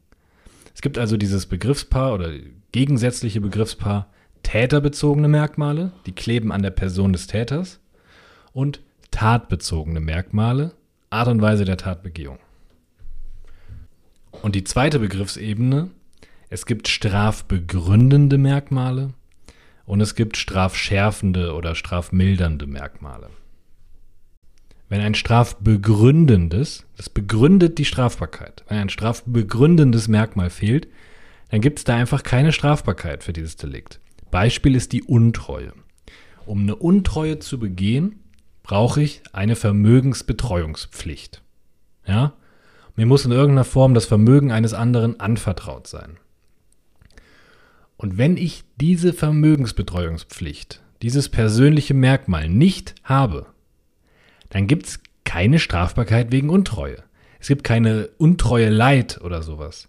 Es gibt also dieses Begriffspaar oder gegensätzliche Begriffspaar täterbezogene Merkmale, die kleben an der Person des Täters, und tatbezogene Merkmale, Art und Weise der Tatbegehung. Und die zweite Begriffsebene, es gibt strafbegründende Merkmale und es gibt strafschärfende oder strafmildernde Merkmale. Wenn ein strafbegründendes, das begründet die Strafbarkeit, wenn ein strafbegründendes Merkmal fehlt, dann gibt es da einfach keine Strafbarkeit für dieses Delikt. Beispiel ist die Untreue. Um eine Untreue zu begehen, brauche ich eine Vermögensbetreuungspflicht. Ja? Mir muss in irgendeiner Form das Vermögen eines anderen anvertraut sein. Und wenn ich diese Vermögensbetreuungspflicht, dieses persönliche Merkmal nicht habe, dann gibt es keine Strafbarkeit wegen Untreue. Es gibt keine Untreue Leid oder sowas.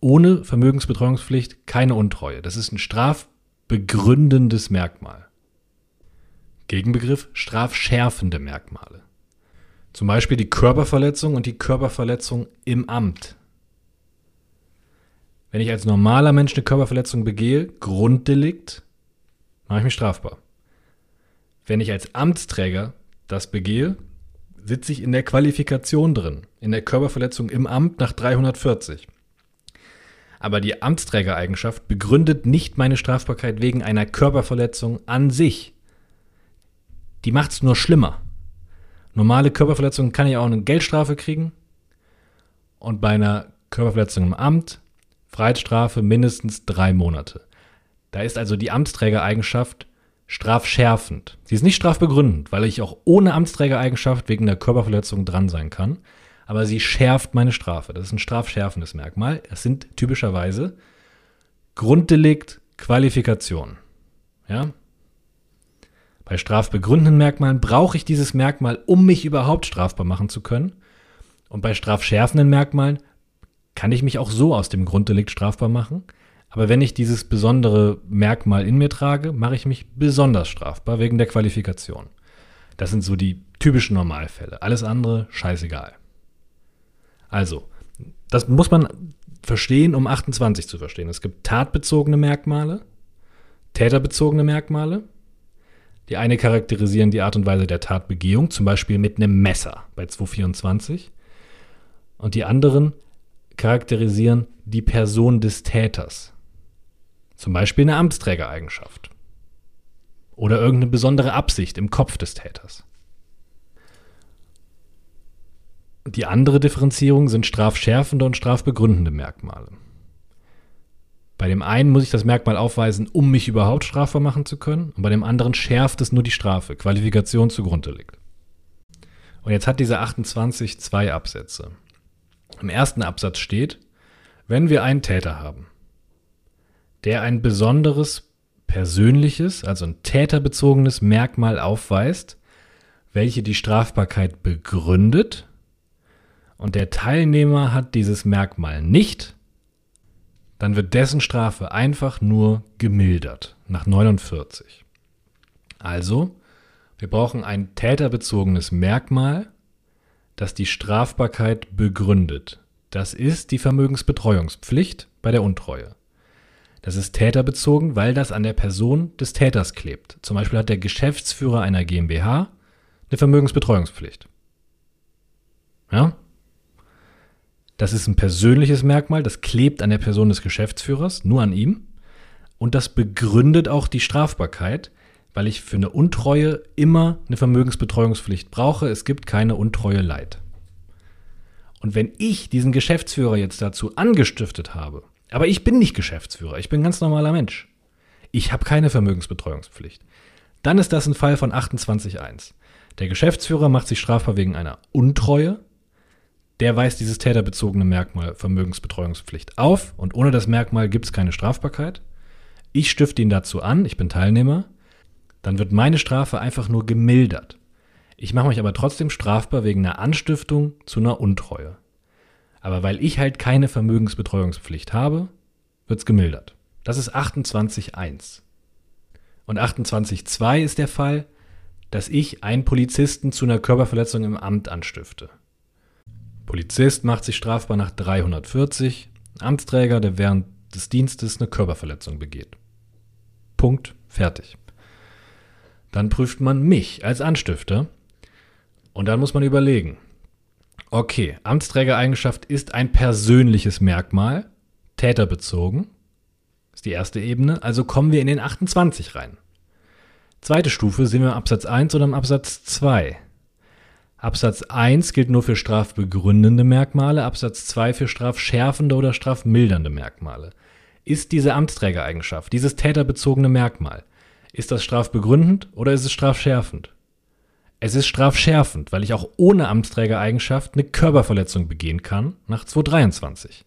Ohne Vermögensbetreuungspflicht keine Untreue. Das ist ein strafbegründendes Merkmal. Gegenbegriff strafschärfende Merkmale. Zum Beispiel die Körperverletzung und die Körperverletzung im Amt. Wenn ich als normaler Mensch eine Körperverletzung begehe, Grunddelikt, mache ich mich strafbar. Wenn ich als Amtsträger das begehe, sitze ich in der Qualifikation drin, in der Körperverletzung im Amt nach 340. Aber die Amtsträgereigenschaft begründet nicht meine Strafbarkeit wegen einer Körperverletzung an sich. Die macht es nur schlimmer. Normale Körperverletzungen kann ich auch eine Geldstrafe kriegen. Und bei einer Körperverletzung im Amt Freiheitsstrafe mindestens drei Monate. Da ist also die Amtsträgereigenschaft strafschärfend. Sie ist nicht strafbegründend, weil ich auch ohne Amtsträgereigenschaft wegen der Körperverletzung dran sein kann. Aber sie schärft meine Strafe. Das ist ein strafschärfendes Merkmal. Es sind typischerweise Grunddelikt, Qualifikation. Ja? Bei strafbegründenden Merkmalen brauche ich dieses Merkmal, um mich überhaupt strafbar machen zu können. Und bei strafschärfenden Merkmalen kann ich mich auch so aus dem Grunddelikt strafbar machen. Aber wenn ich dieses besondere Merkmal in mir trage, mache ich mich besonders strafbar wegen der Qualifikation. Das sind so die typischen Normalfälle. Alles andere scheißegal. Also, das muss man verstehen, um 28 zu verstehen. Es gibt tatbezogene Merkmale, täterbezogene Merkmale die eine charakterisieren die Art und Weise der Tatbegehung, zum Beispiel mit einem Messer bei 224. Und die anderen charakterisieren die Person des Täters. Zum Beispiel eine Amtsträgereigenschaft. Oder irgendeine besondere Absicht im Kopf des Täters. Die andere Differenzierung sind strafschärfende und strafbegründende Merkmale. Bei dem einen muss ich das Merkmal aufweisen, um mich überhaupt strafbar machen zu können. Und bei dem anderen schärft es nur die Strafe. Qualifikation zugrunde liegt. Und jetzt hat diese 28 zwei Absätze. Im ersten Absatz steht, wenn wir einen Täter haben, der ein besonderes persönliches, also ein täterbezogenes Merkmal aufweist, welche die Strafbarkeit begründet, und der Teilnehmer hat dieses Merkmal nicht, dann wird dessen Strafe einfach nur gemildert nach 49. Also, wir brauchen ein täterbezogenes Merkmal, das die Strafbarkeit begründet. Das ist die Vermögensbetreuungspflicht bei der Untreue. Das ist täterbezogen, weil das an der Person des Täters klebt. Zum Beispiel hat der Geschäftsführer einer GmbH eine Vermögensbetreuungspflicht. Ja? Das ist ein persönliches Merkmal, das klebt an der Person des Geschäftsführers, nur an ihm. Und das begründet auch die Strafbarkeit, weil ich für eine Untreue immer eine Vermögensbetreuungspflicht brauche. Es gibt keine Untreue Leid. Und wenn ich diesen Geschäftsführer jetzt dazu angestiftet habe, aber ich bin nicht Geschäftsführer, ich bin ganz normaler Mensch, ich habe keine Vermögensbetreuungspflicht, dann ist das ein Fall von 28.1. Der Geschäftsführer macht sich strafbar wegen einer Untreue, der weist dieses täterbezogene Merkmal Vermögensbetreuungspflicht auf und ohne das Merkmal gibt es keine Strafbarkeit. Ich stifte ihn dazu an, ich bin Teilnehmer, dann wird meine Strafe einfach nur gemildert. Ich mache mich aber trotzdem strafbar wegen einer Anstiftung zu einer Untreue. Aber weil ich halt keine Vermögensbetreuungspflicht habe, wird es gemildert. Das ist 28.1. Und 28.2 ist der Fall, dass ich einen Polizisten zu einer Körperverletzung im Amt anstifte. Polizist macht sich strafbar nach 340. Amtsträger, der während des Dienstes eine Körperverletzung begeht. Punkt, fertig. Dann prüft man mich als Anstifter und dann muss man überlegen, okay, Amtsträgereigenschaft ist ein persönliches Merkmal, täterbezogen, ist die erste Ebene, also kommen wir in den 28 rein. Zweite Stufe sind wir im Absatz 1 oder im Absatz 2. Absatz 1 gilt nur für strafbegründende Merkmale, Absatz 2 für strafschärfende oder strafmildernde Merkmale. Ist diese Amtsträgereigenschaft, dieses täterbezogene Merkmal, ist das strafbegründend oder ist es strafschärfend? Es ist strafschärfend, weil ich auch ohne Amtsträgereigenschaft eine Körperverletzung begehen kann nach 223.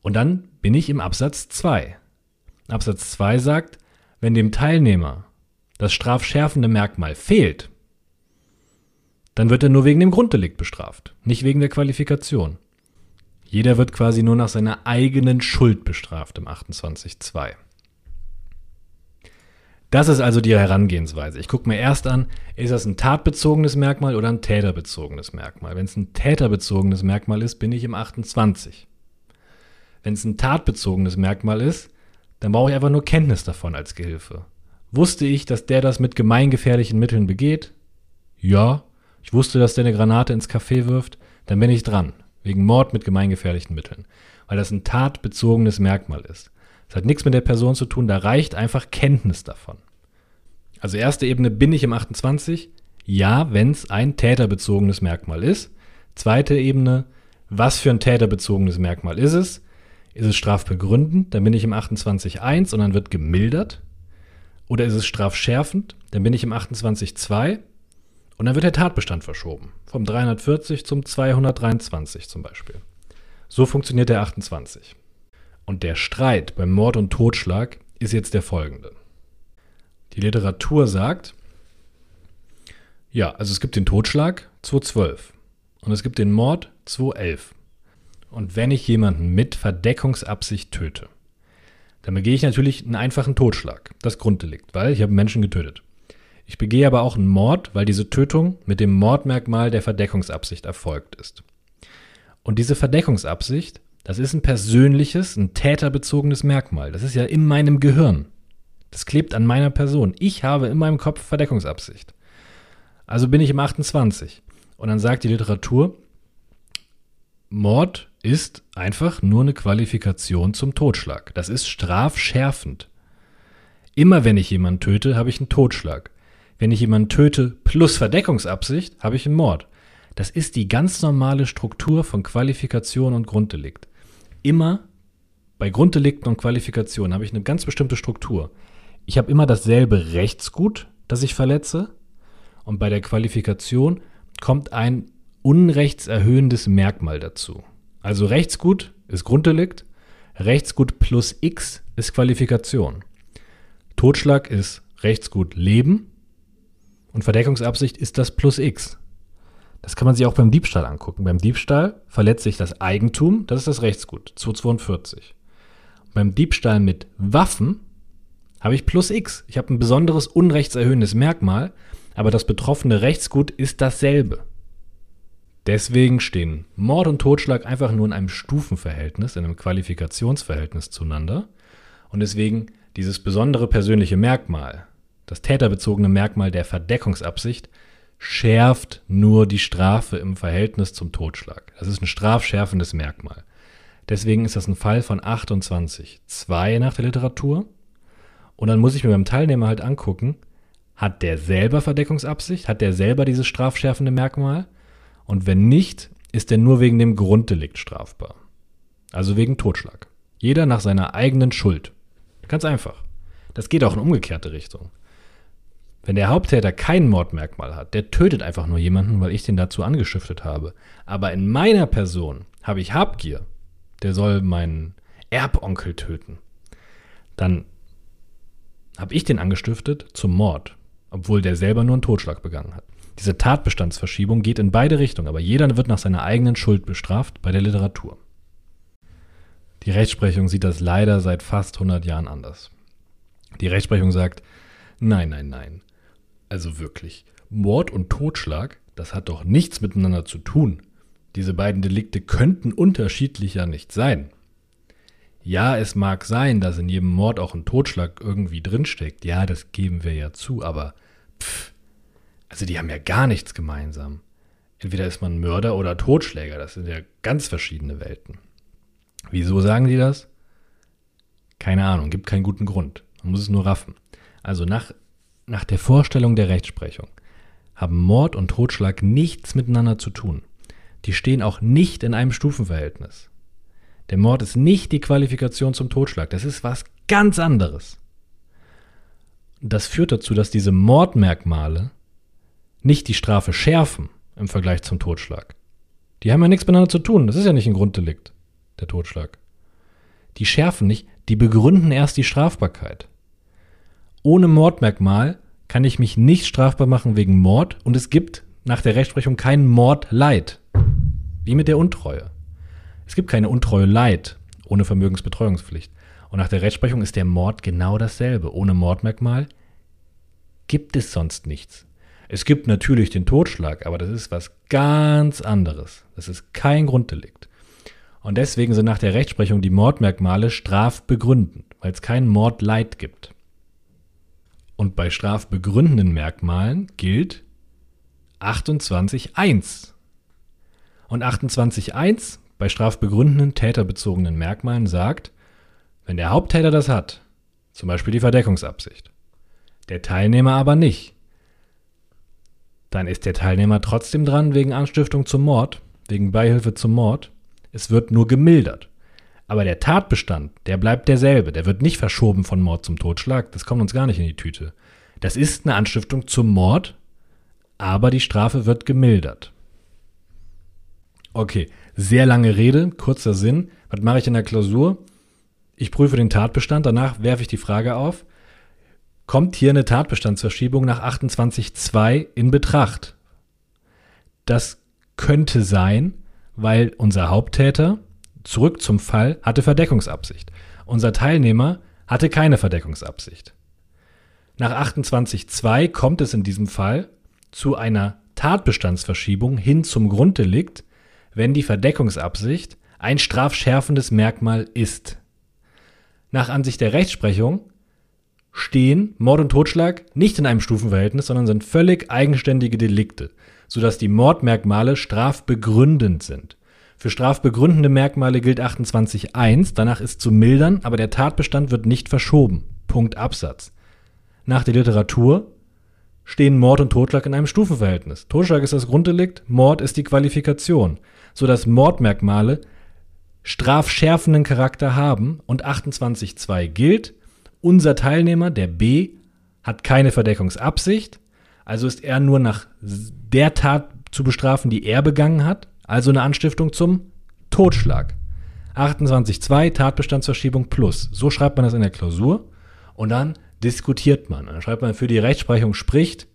Und dann bin ich im Absatz 2. Absatz 2 sagt, wenn dem Teilnehmer das strafschärfende Merkmal fehlt, dann wird er nur wegen dem Grunddelikt bestraft, nicht wegen der Qualifikation. Jeder wird quasi nur nach seiner eigenen Schuld bestraft im 28.2. Das ist also die Herangehensweise. Ich gucke mir erst an, ist das ein tatbezogenes Merkmal oder ein täterbezogenes Merkmal. Wenn es ein täterbezogenes Merkmal ist, bin ich im 28. Wenn es ein tatbezogenes Merkmal ist, dann brauche ich einfach nur Kenntnis davon als Gehilfe. Wusste ich, dass der das mit gemeingefährlichen Mitteln begeht? Ja. Ich wusste, dass der eine Granate ins Café wirft? Dann bin ich dran. Wegen Mord mit gemeingefährlichen Mitteln. Weil das ein tatbezogenes Merkmal ist. Das hat nichts mit der Person zu tun, da reicht einfach Kenntnis davon. Also erste Ebene, bin ich im 28? Ja, wenn es ein täterbezogenes Merkmal ist. Zweite Ebene, was für ein täterbezogenes Merkmal ist es? Ist es strafbegründend? Dann bin ich im 28.1 und dann wird gemildert. Oder ist es strafschärfend? Dann bin ich im 28.2 und dann wird der Tatbestand verschoben. Vom 340 zum 223 zum Beispiel. So funktioniert der 28. Und der Streit beim Mord und Totschlag ist jetzt der folgende. Die Literatur sagt, ja, also es gibt den Totschlag 212 und es gibt den Mord 211. Und wenn ich jemanden mit Verdeckungsabsicht töte, dann begehe ich natürlich einen einfachen Totschlag, das Grunddelikt, weil ich habe Menschen getötet. Ich begehe aber auch einen Mord, weil diese Tötung mit dem Mordmerkmal der Verdeckungsabsicht erfolgt ist. Und diese Verdeckungsabsicht das ist ein persönliches, ein täterbezogenes Merkmal. Das ist ja in meinem Gehirn. Das klebt an meiner Person. Ich habe in meinem Kopf Verdeckungsabsicht. Also bin ich im 28. Und dann sagt die Literatur, Mord ist einfach nur eine Qualifikation zum Totschlag. Das ist strafschärfend. Immer wenn ich jemanden töte, habe ich einen Totschlag. Wenn ich jemanden töte plus Verdeckungsabsicht, habe ich einen Mord. Das ist die ganz normale Struktur von Qualifikation und Grunddelikt immer bei Grunddelikten und Qualifikationen habe ich eine ganz bestimmte Struktur. Ich habe immer dasselbe Rechtsgut, das ich verletze. Und bei der Qualifikation kommt ein unrechtserhöhendes Merkmal dazu. Also Rechtsgut ist Grunddelikt, Rechtsgut plus X ist Qualifikation. Totschlag ist Rechtsgut Leben und Verdeckungsabsicht ist das plus X. Das kann man sich auch beim Diebstahl angucken. Beim Diebstahl verletze ich das Eigentum, das ist das Rechtsgut, 242. Beim Diebstahl mit Waffen habe ich plus X. Ich habe ein besonderes unrechtserhöhendes Merkmal, aber das betroffene Rechtsgut ist dasselbe. Deswegen stehen Mord und Totschlag einfach nur in einem Stufenverhältnis, in einem Qualifikationsverhältnis zueinander. Und deswegen dieses besondere persönliche Merkmal, das täterbezogene Merkmal der Verdeckungsabsicht, schärft nur die Strafe im Verhältnis zum Totschlag. Das ist ein strafschärfendes Merkmal. Deswegen ist das ein Fall von 28. 2 nach der Literatur. Und dann muss ich mir beim Teilnehmer halt angucken, hat der selber Verdeckungsabsicht? Hat der selber dieses strafschärfende Merkmal? Und wenn nicht, ist er nur wegen dem Grunddelikt strafbar. Also wegen Totschlag. Jeder nach seiner eigenen Schuld. Ganz einfach. Das geht auch in umgekehrte Richtung. Wenn der Haupttäter kein Mordmerkmal hat, der tötet einfach nur jemanden, weil ich den dazu angeschiftet habe. Aber in meiner Person habe ich Habgier, der soll meinen Erbonkel töten. Dann habe ich den angestiftet zum Mord, obwohl der selber nur einen Totschlag begangen hat. Diese Tatbestandsverschiebung geht in beide Richtungen, aber jeder wird nach seiner eigenen Schuld bestraft bei der Literatur. Die Rechtsprechung sieht das leider seit fast 100 Jahren anders. Die Rechtsprechung sagt, nein, nein, nein. Also wirklich, Mord und Totschlag, das hat doch nichts miteinander zu tun. Diese beiden Delikte könnten unterschiedlicher nicht sein. Ja, es mag sein, dass in jedem Mord auch ein Totschlag irgendwie drinsteckt. Ja, das geben wir ja zu, aber pff, also die haben ja gar nichts gemeinsam. Entweder ist man Mörder oder Totschläger, das sind ja ganz verschiedene Welten. Wieso sagen die das? Keine Ahnung, gibt keinen guten Grund. Man muss es nur raffen. Also nach nach der Vorstellung der Rechtsprechung haben Mord und Totschlag nichts miteinander zu tun. Die stehen auch nicht in einem Stufenverhältnis. Der Mord ist nicht die Qualifikation zum Totschlag, das ist was ganz anderes. Das führt dazu, dass diese Mordmerkmale nicht die Strafe schärfen im Vergleich zum Totschlag. Die haben ja nichts miteinander zu tun, das ist ja nicht ein Grunddelikt, der Totschlag. Die schärfen nicht, die begründen erst die Strafbarkeit. Ohne Mordmerkmal kann ich mich nicht strafbar machen wegen Mord und es gibt nach der Rechtsprechung kein Mordleid. Wie mit der Untreue. Es gibt keine Untreue Leid ohne Vermögensbetreuungspflicht. Und nach der Rechtsprechung ist der Mord genau dasselbe. Ohne Mordmerkmal gibt es sonst nichts. Es gibt natürlich den Totschlag, aber das ist was ganz anderes. Das ist kein Grunddelikt. Und deswegen sind nach der Rechtsprechung die Mordmerkmale strafbegründend, weil es keinen Mordleid gibt. Und bei strafbegründenden Merkmalen gilt 28.1. Und 28.1 bei strafbegründenden täterbezogenen Merkmalen sagt, wenn der Haupttäter das hat, zum Beispiel die Verdeckungsabsicht, der Teilnehmer aber nicht, dann ist der Teilnehmer trotzdem dran wegen Anstiftung zum Mord, wegen Beihilfe zum Mord. Es wird nur gemildert. Aber der Tatbestand, der bleibt derselbe. Der wird nicht verschoben von Mord zum Totschlag. Das kommt uns gar nicht in die Tüte. Das ist eine Anstiftung zum Mord, aber die Strafe wird gemildert. Okay, sehr lange Rede, kurzer Sinn. Was mache ich in der Klausur? Ich prüfe den Tatbestand, danach werfe ich die Frage auf, kommt hier eine Tatbestandsverschiebung nach 28.2 in Betracht? Das könnte sein, weil unser Haupttäter, zurück zum Fall, hatte Verdeckungsabsicht. Unser Teilnehmer hatte keine Verdeckungsabsicht. Nach 28.2 kommt es in diesem Fall zu einer Tatbestandsverschiebung hin zum Grunddelikt, wenn die Verdeckungsabsicht ein strafschärfendes Merkmal ist. Nach Ansicht der Rechtsprechung stehen Mord und Totschlag nicht in einem Stufenverhältnis, sondern sind völlig eigenständige Delikte, sodass die Mordmerkmale strafbegründend sind. Für strafbegründende Merkmale gilt 28.1, danach ist zu mildern, aber der Tatbestand wird nicht verschoben. Punkt Absatz. Nach der Literatur stehen Mord und Totschlag in einem Stufenverhältnis. Totschlag ist das Grunddelikt, Mord ist die Qualifikation, sodass Mordmerkmale strafschärfenden Charakter haben und 28.2 gilt, unser Teilnehmer, der B, hat keine Verdeckungsabsicht, also ist er nur nach der Tat zu bestrafen, die er begangen hat, also eine Anstiftung zum Totschlag. 28.2 Tatbestandsverschiebung plus. So schreibt man das in der Klausur und dann diskutiert man. Dann schreibt man für die Rechtsprechung spricht.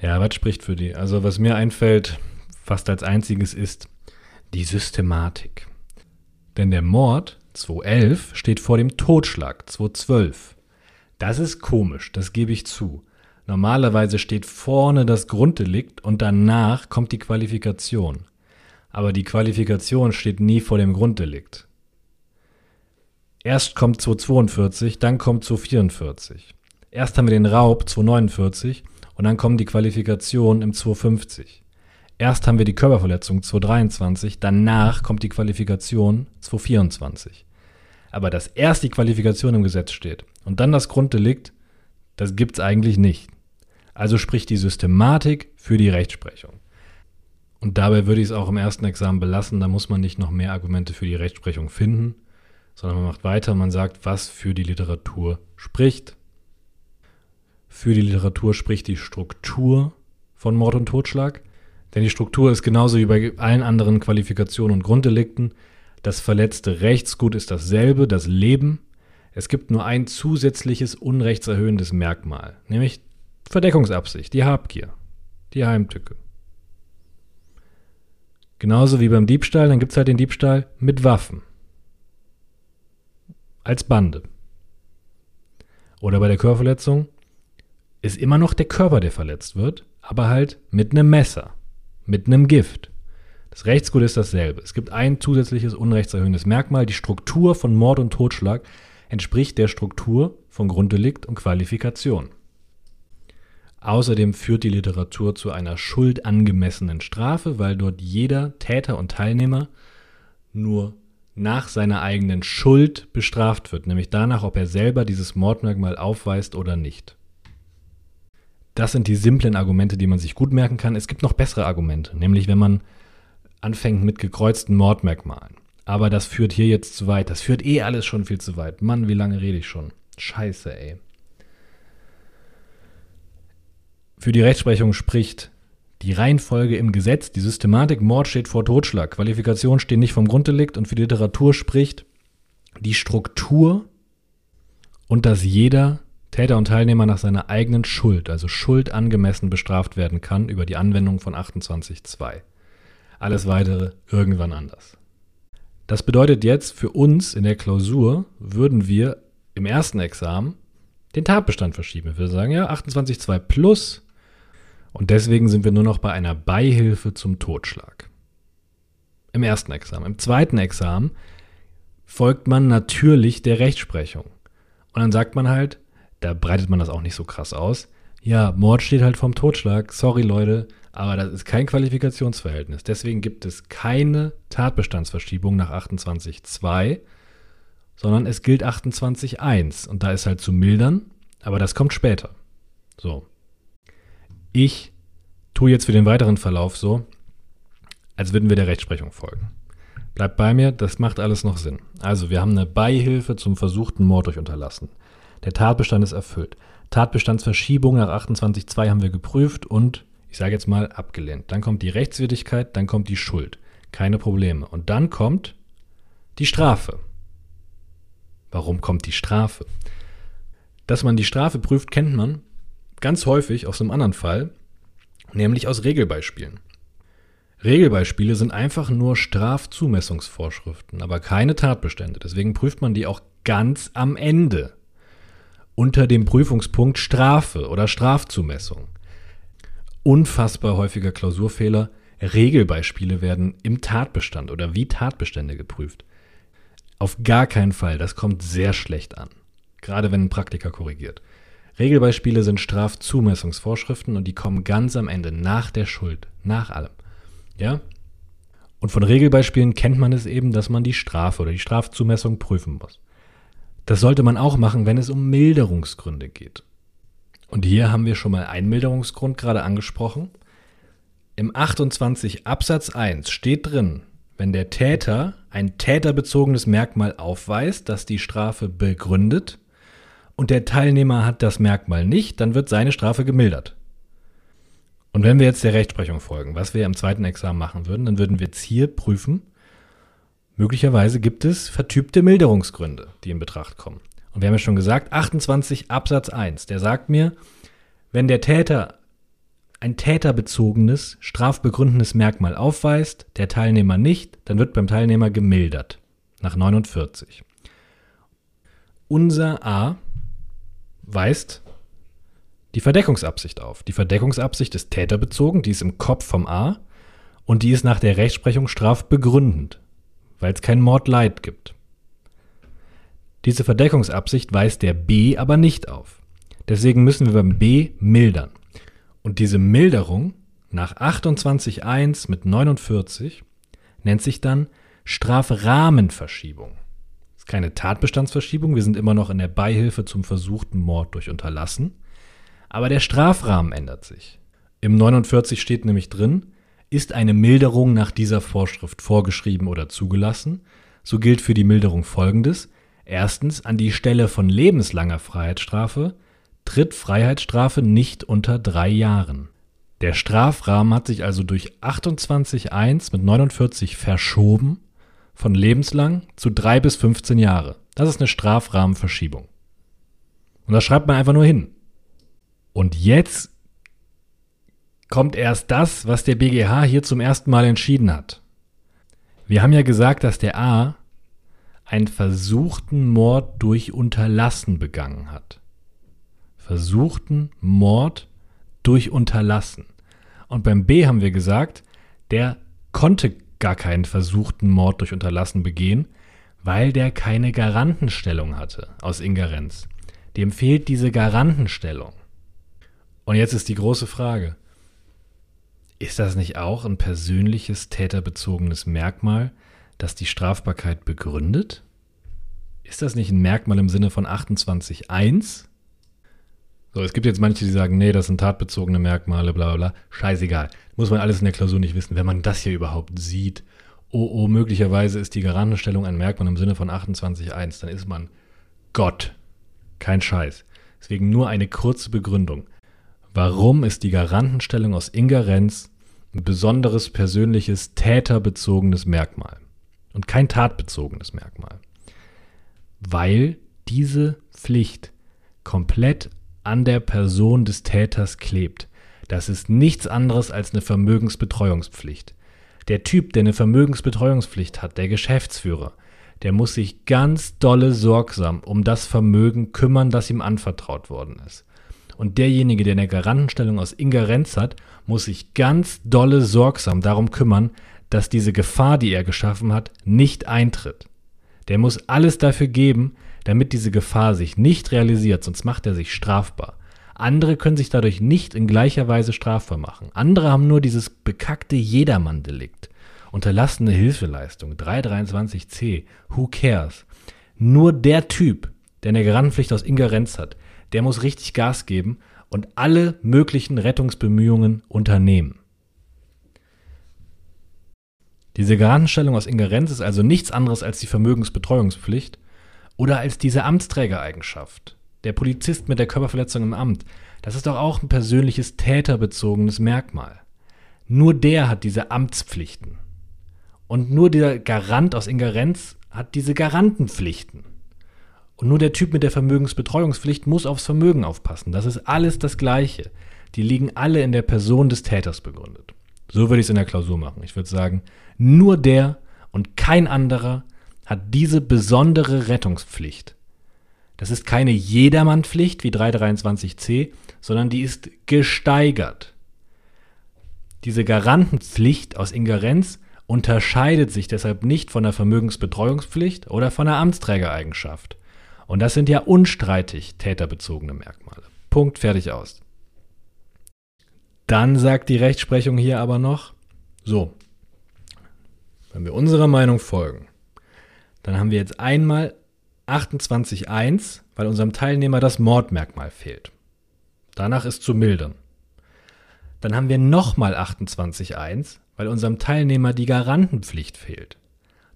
Ja, was spricht für die? Also was mir einfällt, fast als einziges ist die Systematik. Denn der Mord 211 steht vor dem Totschlag 212. Das ist komisch, das gebe ich zu. Normalerweise steht vorne das Grunddelikt und danach kommt die Qualifikation. Aber die Qualifikation steht nie vor dem Grunddelikt. Erst kommt 242, dann kommt 244. Erst haben wir den Raub 249 und dann kommen die Qualifikationen im 250. Erst haben wir die Körperverletzung 223, danach kommt die Qualifikation 224. Aber dass erst die Qualifikation im Gesetz steht und dann das Grunddelikt, das gibt es eigentlich nicht. Also spricht die Systematik für die Rechtsprechung. Und dabei würde ich es auch im ersten Examen belassen, da muss man nicht noch mehr Argumente für die Rechtsprechung finden, sondern man macht weiter, man sagt, was für die Literatur spricht. Für die Literatur spricht die Struktur von Mord und Totschlag, denn die Struktur ist genauso wie bei allen anderen Qualifikationen und Grunddelikten das verletzte Rechtsgut ist dasselbe, das Leben. Es gibt nur ein zusätzliches unrechtserhöhendes Merkmal, nämlich Verdeckungsabsicht, die Habgier, die Heimtücke. Genauso wie beim Diebstahl, dann gibt es halt den Diebstahl mit Waffen. Als Bande. Oder bei der Körperverletzung ist immer noch der Körper, der verletzt wird, aber halt mit einem Messer, mit einem Gift. Das Rechtsgut ist dasselbe. Es gibt ein zusätzliches unrechtserhöhendes Merkmal. Die Struktur von Mord und Totschlag entspricht der Struktur von Grunddelikt und Qualifikation. Außerdem führt die Literatur zu einer schuldangemessenen Strafe, weil dort jeder Täter und Teilnehmer nur nach seiner eigenen Schuld bestraft wird, nämlich danach, ob er selber dieses Mordmerkmal aufweist oder nicht. Das sind die simplen Argumente, die man sich gut merken kann. Es gibt noch bessere Argumente, nämlich wenn man anfängt mit gekreuzten Mordmerkmalen. Aber das führt hier jetzt zu weit. Das führt eh alles schon viel zu weit. Mann, wie lange rede ich schon? Scheiße, ey. Für die Rechtsprechung spricht die Reihenfolge im Gesetz, die Systematik Mord steht vor Totschlag, Qualifikation stehen nicht vom Grunddelikt und für die Literatur spricht die Struktur und dass jeder Täter und Teilnehmer nach seiner eigenen Schuld, also Schuld angemessen bestraft werden kann über die Anwendung von 28.2. Alles weitere irgendwann anders. Das bedeutet jetzt für uns in der Klausur würden wir im ersten Examen den Tatbestand verschieben. Wir sagen, ja, 28.2 plus und deswegen sind wir nur noch bei einer Beihilfe zum Totschlag. Im ersten Examen. Im zweiten Examen folgt man natürlich der Rechtsprechung. Und dann sagt man halt, da breitet man das auch nicht so krass aus. Ja, Mord steht halt vom Totschlag. Sorry, Leute, aber das ist kein Qualifikationsverhältnis. Deswegen gibt es keine Tatbestandsverschiebung nach 28.2, sondern es gilt 28.1. Und da ist halt zu mildern, aber das kommt später. So. Ich tue jetzt für den weiteren Verlauf so, als würden wir der Rechtsprechung folgen. Bleibt bei mir, das macht alles noch Sinn. Also, wir haben eine Beihilfe zum versuchten Mord durch Unterlassen. Der Tatbestand ist erfüllt. Tatbestandsverschiebung nach 28.2 haben wir geprüft und, ich sage jetzt mal, abgelehnt. Dann kommt die Rechtswidrigkeit, dann kommt die Schuld. Keine Probleme. Und dann kommt die Strafe. Warum kommt die Strafe? Dass man die Strafe prüft, kennt man ganz häufig aus einem anderen Fall, nämlich aus Regelbeispielen. Regelbeispiele sind einfach nur Strafzumessungsvorschriften, aber keine Tatbestände. Deswegen prüft man die auch ganz am Ende unter dem Prüfungspunkt Strafe oder Strafzumessung. Unfassbar häufiger Klausurfehler. Regelbeispiele werden im Tatbestand oder wie Tatbestände geprüft. Auf gar keinen Fall, das kommt sehr schlecht an. Gerade wenn ein Praktiker korrigiert. Regelbeispiele sind Strafzumessungsvorschriften und die kommen ganz am Ende, nach der Schuld, nach allem. Ja? Und von Regelbeispielen kennt man es eben, dass man die Strafe oder die Strafzumessung prüfen muss. Das sollte man auch machen, wenn es um Milderungsgründe geht. Und hier haben wir schon mal einen Milderungsgrund gerade angesprochen. Im 28 Absatz 1 steht drin, wenn der Täter ein täterbezogenes Merkmal aufweist, das die Strafe begründet, und der Teilnehmer hat das Merkmal nicht, dann wird seine Strafe gemildert. Und wenn wir jetzt der Rechtsprechung folgen, was wir im zweiten Examen machen würden, dann würden wir jetzt hier prüfen, Möglicherweise gibt es vertypte Milderungsgründe, die in Betracht kommen. Und wir haben ja schon gesagt, 28 Absatz 1, der sagt mir, wenn der Täter ein täterbezogenes, strafbegründendes Merkmal aufweist, der Teilnehmer nicht, dann wird beim Teilnehmer gemildert. Nach 49. Unser A weist die Verdeckungsabsicht auf. Die Verdeckungsabsicht ist täterbezogen, die ist im Kopf vom A und die ist nach der Rechtsprechung strafbegründend weil es kein Mordleid gibt. Diese Verdeckungsabsicht weist der B aber nicht auf. Deswegen müssen wir beim B mildern. Und diese Milderung nach 28.1 mit 49 nennt sich dann Strafrahmenverschiebung. Keine Tatbestandsverschiebung, wir sind immer noch in der Beihilfe zum versuchten Mord durch Unterlassen. Aber der Strafrahmen ändert sich. Im 49 steht nämlich drin, ist eine Milderung nach dieser Vorschrift vorgeschrieben oder zugelassen, so gilt für die Milderung Folgendes. Erstens, an die Stelle von lebenslanger Freiheitsstrafe tritt Freiheitsstrafe nicht unter drei Jahren. Der Strafrahmen hat sich also durch 28.1 mit 49 verschoben von lebenslang zu drei bis 15 Jahre. Das ist eine Strafrahmenverschiebung. Und das schreibt man einfach nur hin. Und jetzt kommt erst das, was der BGH hier zum ersten Mal entschieden hat. Wir haben ja gesagt, dass der A einen versuchten Mord durch Unterlassen begangen hat. Versuchten Mord durch Unterlassen. Und beim B haben wir gesagt, der konnte gar keinen versuchten Mord durch Unterlassen begehen, weil der keine Garantenstellung hatte aus Ingerenz. Dem fehlt diese Garantenstellung. Und jetzt ist die große Frage, ist das nicht auch ein persönliches täterbezogenes Merkmal, das die Strafbarkeit begründet? Ist das nicht ein Merkmal im Sinne von 28.1? So, es gibt jetzt manche, die sagen, nee, das sind tatbezogene Merkmale, bla bla bla. Scheißegal. Muss man alles in der Klausur nicht wissen. Wenn man das hier überhaupt sieht, oh, oh, möglicherweise ist die Garantenstellung ein Merkmal im Sinne von 28.1, dann ist man Gott. Kein Scheiß. Deswegen nur eine kurze Begründung. Warum ist die Garantenstellung aus Ingerenz ein besonderes persönliches täterbezogenes Merkmal und kein tatbezogenes Merkmal? weil diese Pflicht komplett an der Person des Täters klebt. Das ist nichts anderes als eine Vermögensbetreuungspflicht. Der Typ, der eine Vermögensbetreuungspflicht hat, der Geschäftsführer, der muss sich ganz dolle sorgsam um das Vermögen kümmern, das ihm anvertraut worden ist. Und derjenige, der eine Garantenstellung aus Ingerenz hat, muss sich ganz dolle sorgsam darum kümmern, dass diese Gefahr, die er geschaffen hat, nicht eintritt. Der muss alles dafür geben, damit diese Gefahr sich nicht realisiert, sonst macht er sich strafbar. Andere können sich dadurch nicht in gleicher Weise strafbar machen. Andere haben nur dieses bekackte Jedermann-Delikt. Unterlassene Hilfeleistung, 323c, who cares? Nur der Typ, der eine Garantenpflicht aus Ingerenz hat, der muss richtig Gas geben und alle möglichen Rettungsbemühungen unternehmen. Diese Garantenstellung aus Ingerenz ist also nichts anderes als die Vermögensbetreuungspflicht oder als diese Amtsträgereigenschaft. Der Polizist mit der Körperverletzung im Amt, das ist doch auch ein persönliches täterbezogenes Merkmal. Nur der hat diese Amtspflichten. Und nur der Garant aus Ingerenz hat diese Garantenpflichten. Und nur der Typ mit der Vermögensbetreuungspflicht muss aufs Vermögen aufpassen. Das ist alles das Gleiche. Die liegen alle in der Person des Täters begründet. So würde ich es in der Klausur machen. Ich würde sagen, nur der und kein anderer hat diese besondere Rettungspflicht. Das ist keine Jedermannpflicht wie 323c, sondern die ist gesteigert. Diese Garantenpflicht aus Ingerenz unterscheidet sich deshalb nicht von der Vermögensbetreuungspflicht oder von der Amtsträgereigenschaft. Und das sind ja unstreitig täterbezogene Merkmale. Punkt, fertig aus. Dann sagt die Rechtsprechung hier aber noch, so, wenn wir unserer Meinung folgen, dann haben wir jetzt einmal 28.1, weil unserem Teilnehmer das Mordmerkmal fehlt. Danach ist zu mildern. Dann haben wir nochmal 28.1, weil unserem Teilnehmer die Garantenpflicht fehlt.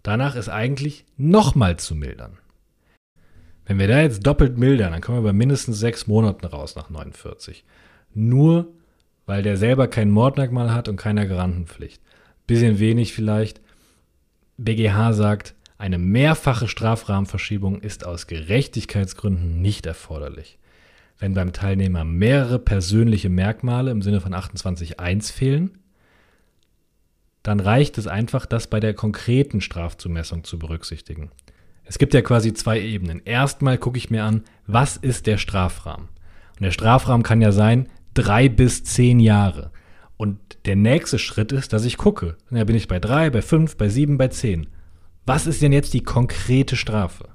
Danach ist eigentlich nochmal zu mildern. Wenn wir da jetzt doppelt mildern, dann kommen wir bei mindestens sechs Monaten raus nach 49. Nur weil der selber kein Mordmerkmal hat und keine Garantenpflicht. Bisschen wenig vielleicht. BGH sagt, eine mehrfache Strafrahmenverschiebung ist aus Gerechtigkeitsgründen nicht erforderlich. Wenn beim Teilnehmer mehrere persönliche Merkmale im Sinne von 28.1 fehlen, dann reicht es einfach, das bei der konkreten Strafzumessung zu berücksichtigen. Es gibt ja quasi zwei Ebenen. Erstmal gucke ich mir an, was ist der Strafrahmen? Und der Strafrahmen kann ja sein, drei bis zehn Jahre. Und der nächste Schritt ist, dass ich gucke. Da bin ich bei drei, bei fünf, bei sieben, bei zehn. Was ist denn jetzt die konkrete Strafe?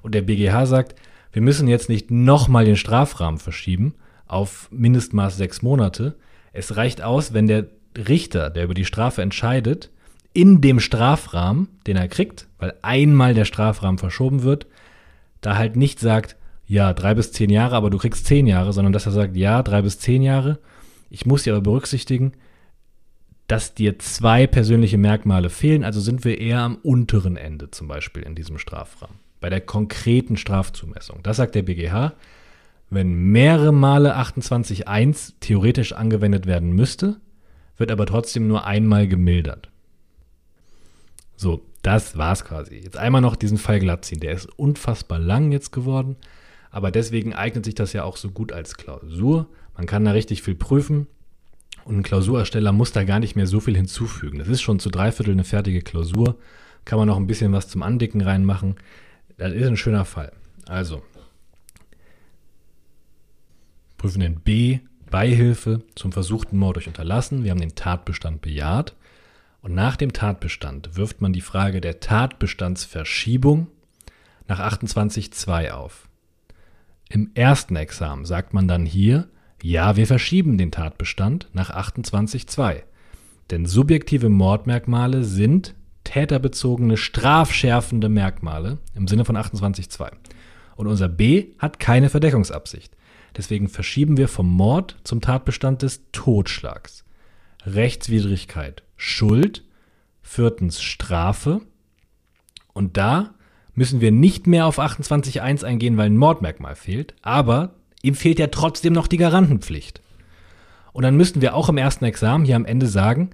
Und der BGH sagt, wir müssen jetzt nicht nochmal den Strafrahmen verschieben auf Mindestmaß sechs Monate. Es reicht aus, wenn der Richter, der über die Strafe entscheidet, in dem Strafrahmen, den er kriegt, weil einmal der Strafrahmen verschoben wird, da halt nicht sagt, ja, drei bis zehn Jahre, aber du kriegst zehn Jahre, sondern dass er sagt, ja, drei bis zehn Jahre. Ich muss dir aber berücksichtigen, dass dir zwei persönliche Merkmale fehlen, also sind wir eher am unteren Ende zum Beispiel in diesem Strafrahmen. Bei der konkreten Strafzumessung. Das sagt der BGH. Wenn mehrere Male 28.1 theoretisch angewendet werden müsste, wird aber trotzdem nur einmal gemildert. So, das war's quasi. Jetzt einmal noch diesen Fall glatt ziehen. Der ist unfassbar lang jetzt geworden. Aber deswegen eignet sich das ja auch so gut als Klausur. Man kann da richtig viel prüfen und ein Klausurersteller muss da gar nicht mehr so viel hinzufügen. Das ist schon zu dreiviertel eine fertige Klausur. Kann man noch ein bisschen was zum Andicken reinmachen. Das ist ein schöner Fall. Also, prüfen den B, Beihilfe zum versuchten Mord durch Unterlassen. Wir haben den Tatbestand bejaht. Und nach dem Tatbestand wirft man die Frage der Tatbestandsverschiebung nach 28.2 auf. Im ersten Examen sagt man dann hier, ja, wir verschieben den Tatbestand nach 28.2. Denn subjektive Mordmerkmale sind täterbezogene strafschärfende Merkmale im Sinne von 28.2. Und unser B hat keine Verdeckungsabsicht. Deswegen verschieben wir vom Mord zum Tatbestand des Totschlags. Rechtswidrigkeit, Schuld, viertens Strafe. Und da müssen wir nicht mehr auf 28.1 eingehen, weil ein Mordmerkmal fehlt, aber ihm fehlt ja trotzdem noch die Garantenpflicht. Und dann müssten wir auch im ersten Examen hier am Ende sagen,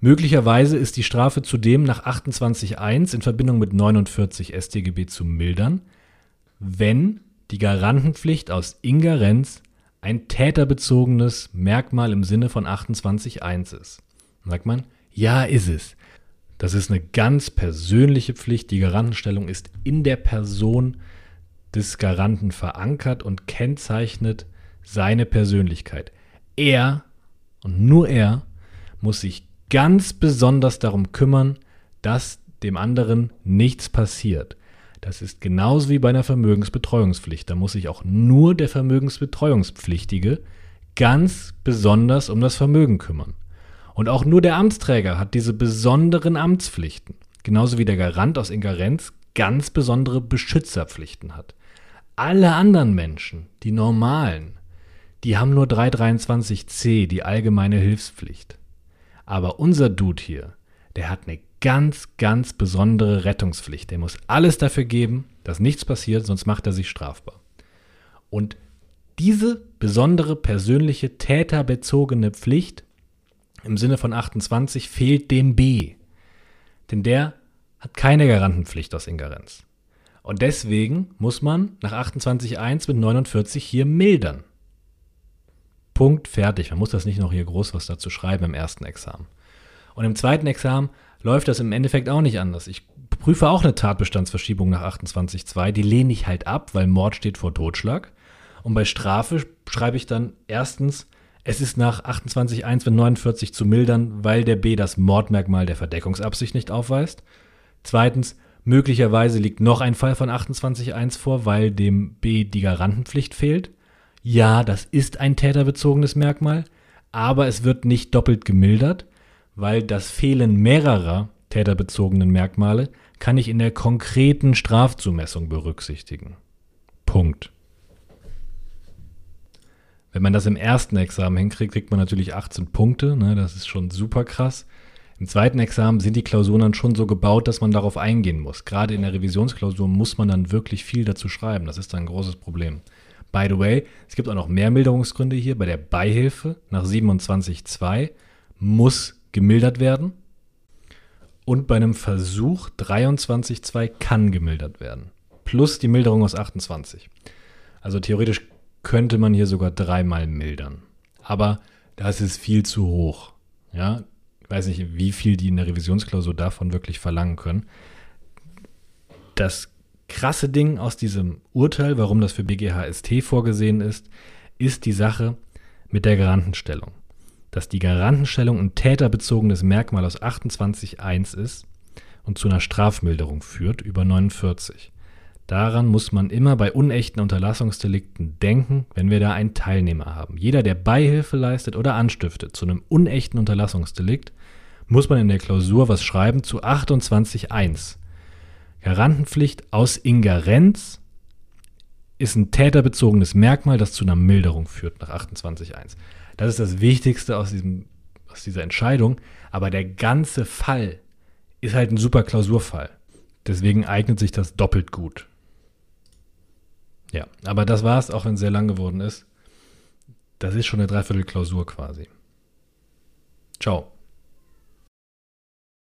möglicherweise ist die Strafe zudem nach 28.1 in Verbindung mit 49 StGB zu mildern, wenn die Garantenpflicht aus Ingerenz ein täterbezogenes Merkmal im Sinne von 28.1 ist. Dann sagt man, ja, ist es. Das ist eine ganz persönliche Pflicht. Die Garantenstellung ist in der Person des Garanten verankert und kennzeichnet seine Persönlichkeit. Er und nur er muss sich ganz besonders darum kümmern, dass dem anderen nichts passiert. Das ist genauso wie bei einer Vermögensbetreuungspflicht. Da muss sich auch nur der Vermögensbetreuungspflichtige ganz besonders um das Vermögen kümmern. Und auch nur der Amtsträger hat diese besonderen Amtspflichten. Genauso wie der Garant aus Ingerenz ganz besondere Beschützerpflichten hat. Alle anderen Menschen, die normalen, die haben nur 323c, die allgemeine Hilfspflicht. Aber unser Dude hier, der hat eine ganz, ganz besondere Rettungspflicht. Der muss alles dafür geben, dass nichts passiert, sonst macht er sich strafbar. Und diese besondere persönliche täterbezogene Pflicht im Sinne von 28 fehlt dem B. Denn der hat keine Garantenpflicht aus Ingerenz. Und deswegen muss man nach 28.1 mit 49 hier mildern. Punkt, fertig. Man muss das nicht noch hier groß was dazu schreiben im ersten Examen. Und im zweiten Examen läuft das im Endeffekt auch nicht anders. Ich prüfe auch eine Tatbestandsverschiebung nach 28.2. Die lehne ich halt ab, weil Mord steht vor Totschlag. Und bei Strafe schreibe ich dann erstens, es ist nach 28.1 mit 49 zu mildern, weil der B das Mordmerkmal der Verdeckungsabsicht nicht aufweist. Zweitens, möglicherweise liegt noch ein Fall von 28.1 vor, weil dem B die Garantenpflicht fehlt. Ja, das ist ein täterbezogenes Merkmal, aber es wird nicht doppelt gemildert, weil das Fehlen mehrerer täterbezogenen Merkmale kann ich in der konkreten Strafzumessung berücksichtigen. Punkt. Wenn man das im ersten Examen hinkriegt, kriegt man natürlich 18 Punkte. Ne? Das ist schon super krass. Im zweiten Examen sind die Klausuren dann schon so gebaut, dass man darauf eingehen muss. Gerade in der Revisionsklausur muss man dann wirklich viel dazu schreiben. Das ist dann ein großes Problem. By the way, es gibt auch noch mehr Milderungsgründe hier. Bei der Beihilfe nach 27.2 muss gemildert werden. Und bei einem Versuch 23.2 kann gemildert werden. Plus die Milderung aus 28. Also theoretisch könnte man hier sogar dreimal mildern. Aber das ist viel zu hoch. Ja, weiß nicht, wie viel die in der Revisionsklausur davon wirklich verlangen können. Das krasse Ding aus diesem Urteil, warum das für BGHST vorgesehen ist, ist die Sache mit der Garantenstellung. Dass die Garantenstellung ein täterbezogenes Merkmal aus 28.1 ist und zu einer Strafmilderung führt über 49. Daran muss man immer bei unechten Unterlassungsdelikten denken, wenn wir da einen Teilnehmer haben. Jeder, der Beihilfe leistet oder anstiftet zu einem unechten Unterlassungsdelikt, muss man in der Klausur was schreiben zu 28.1. Garantenpflicht aus Ingerenz ist ein täterbezogenes Merkmal, das zu einer Milderung führt nach 28.1. Das ist das Wichtigste aus, diesem, aus dieser Entscheidung. Aber der ganze Fall ist halt ein super Klausurfall. Deswegen eignet sich das doppelt gut. Ja, aber das war es, auch wenn es sehr lang geworden ist. Das ist schon eine Dreiviertel Klausur quasi. Ciao.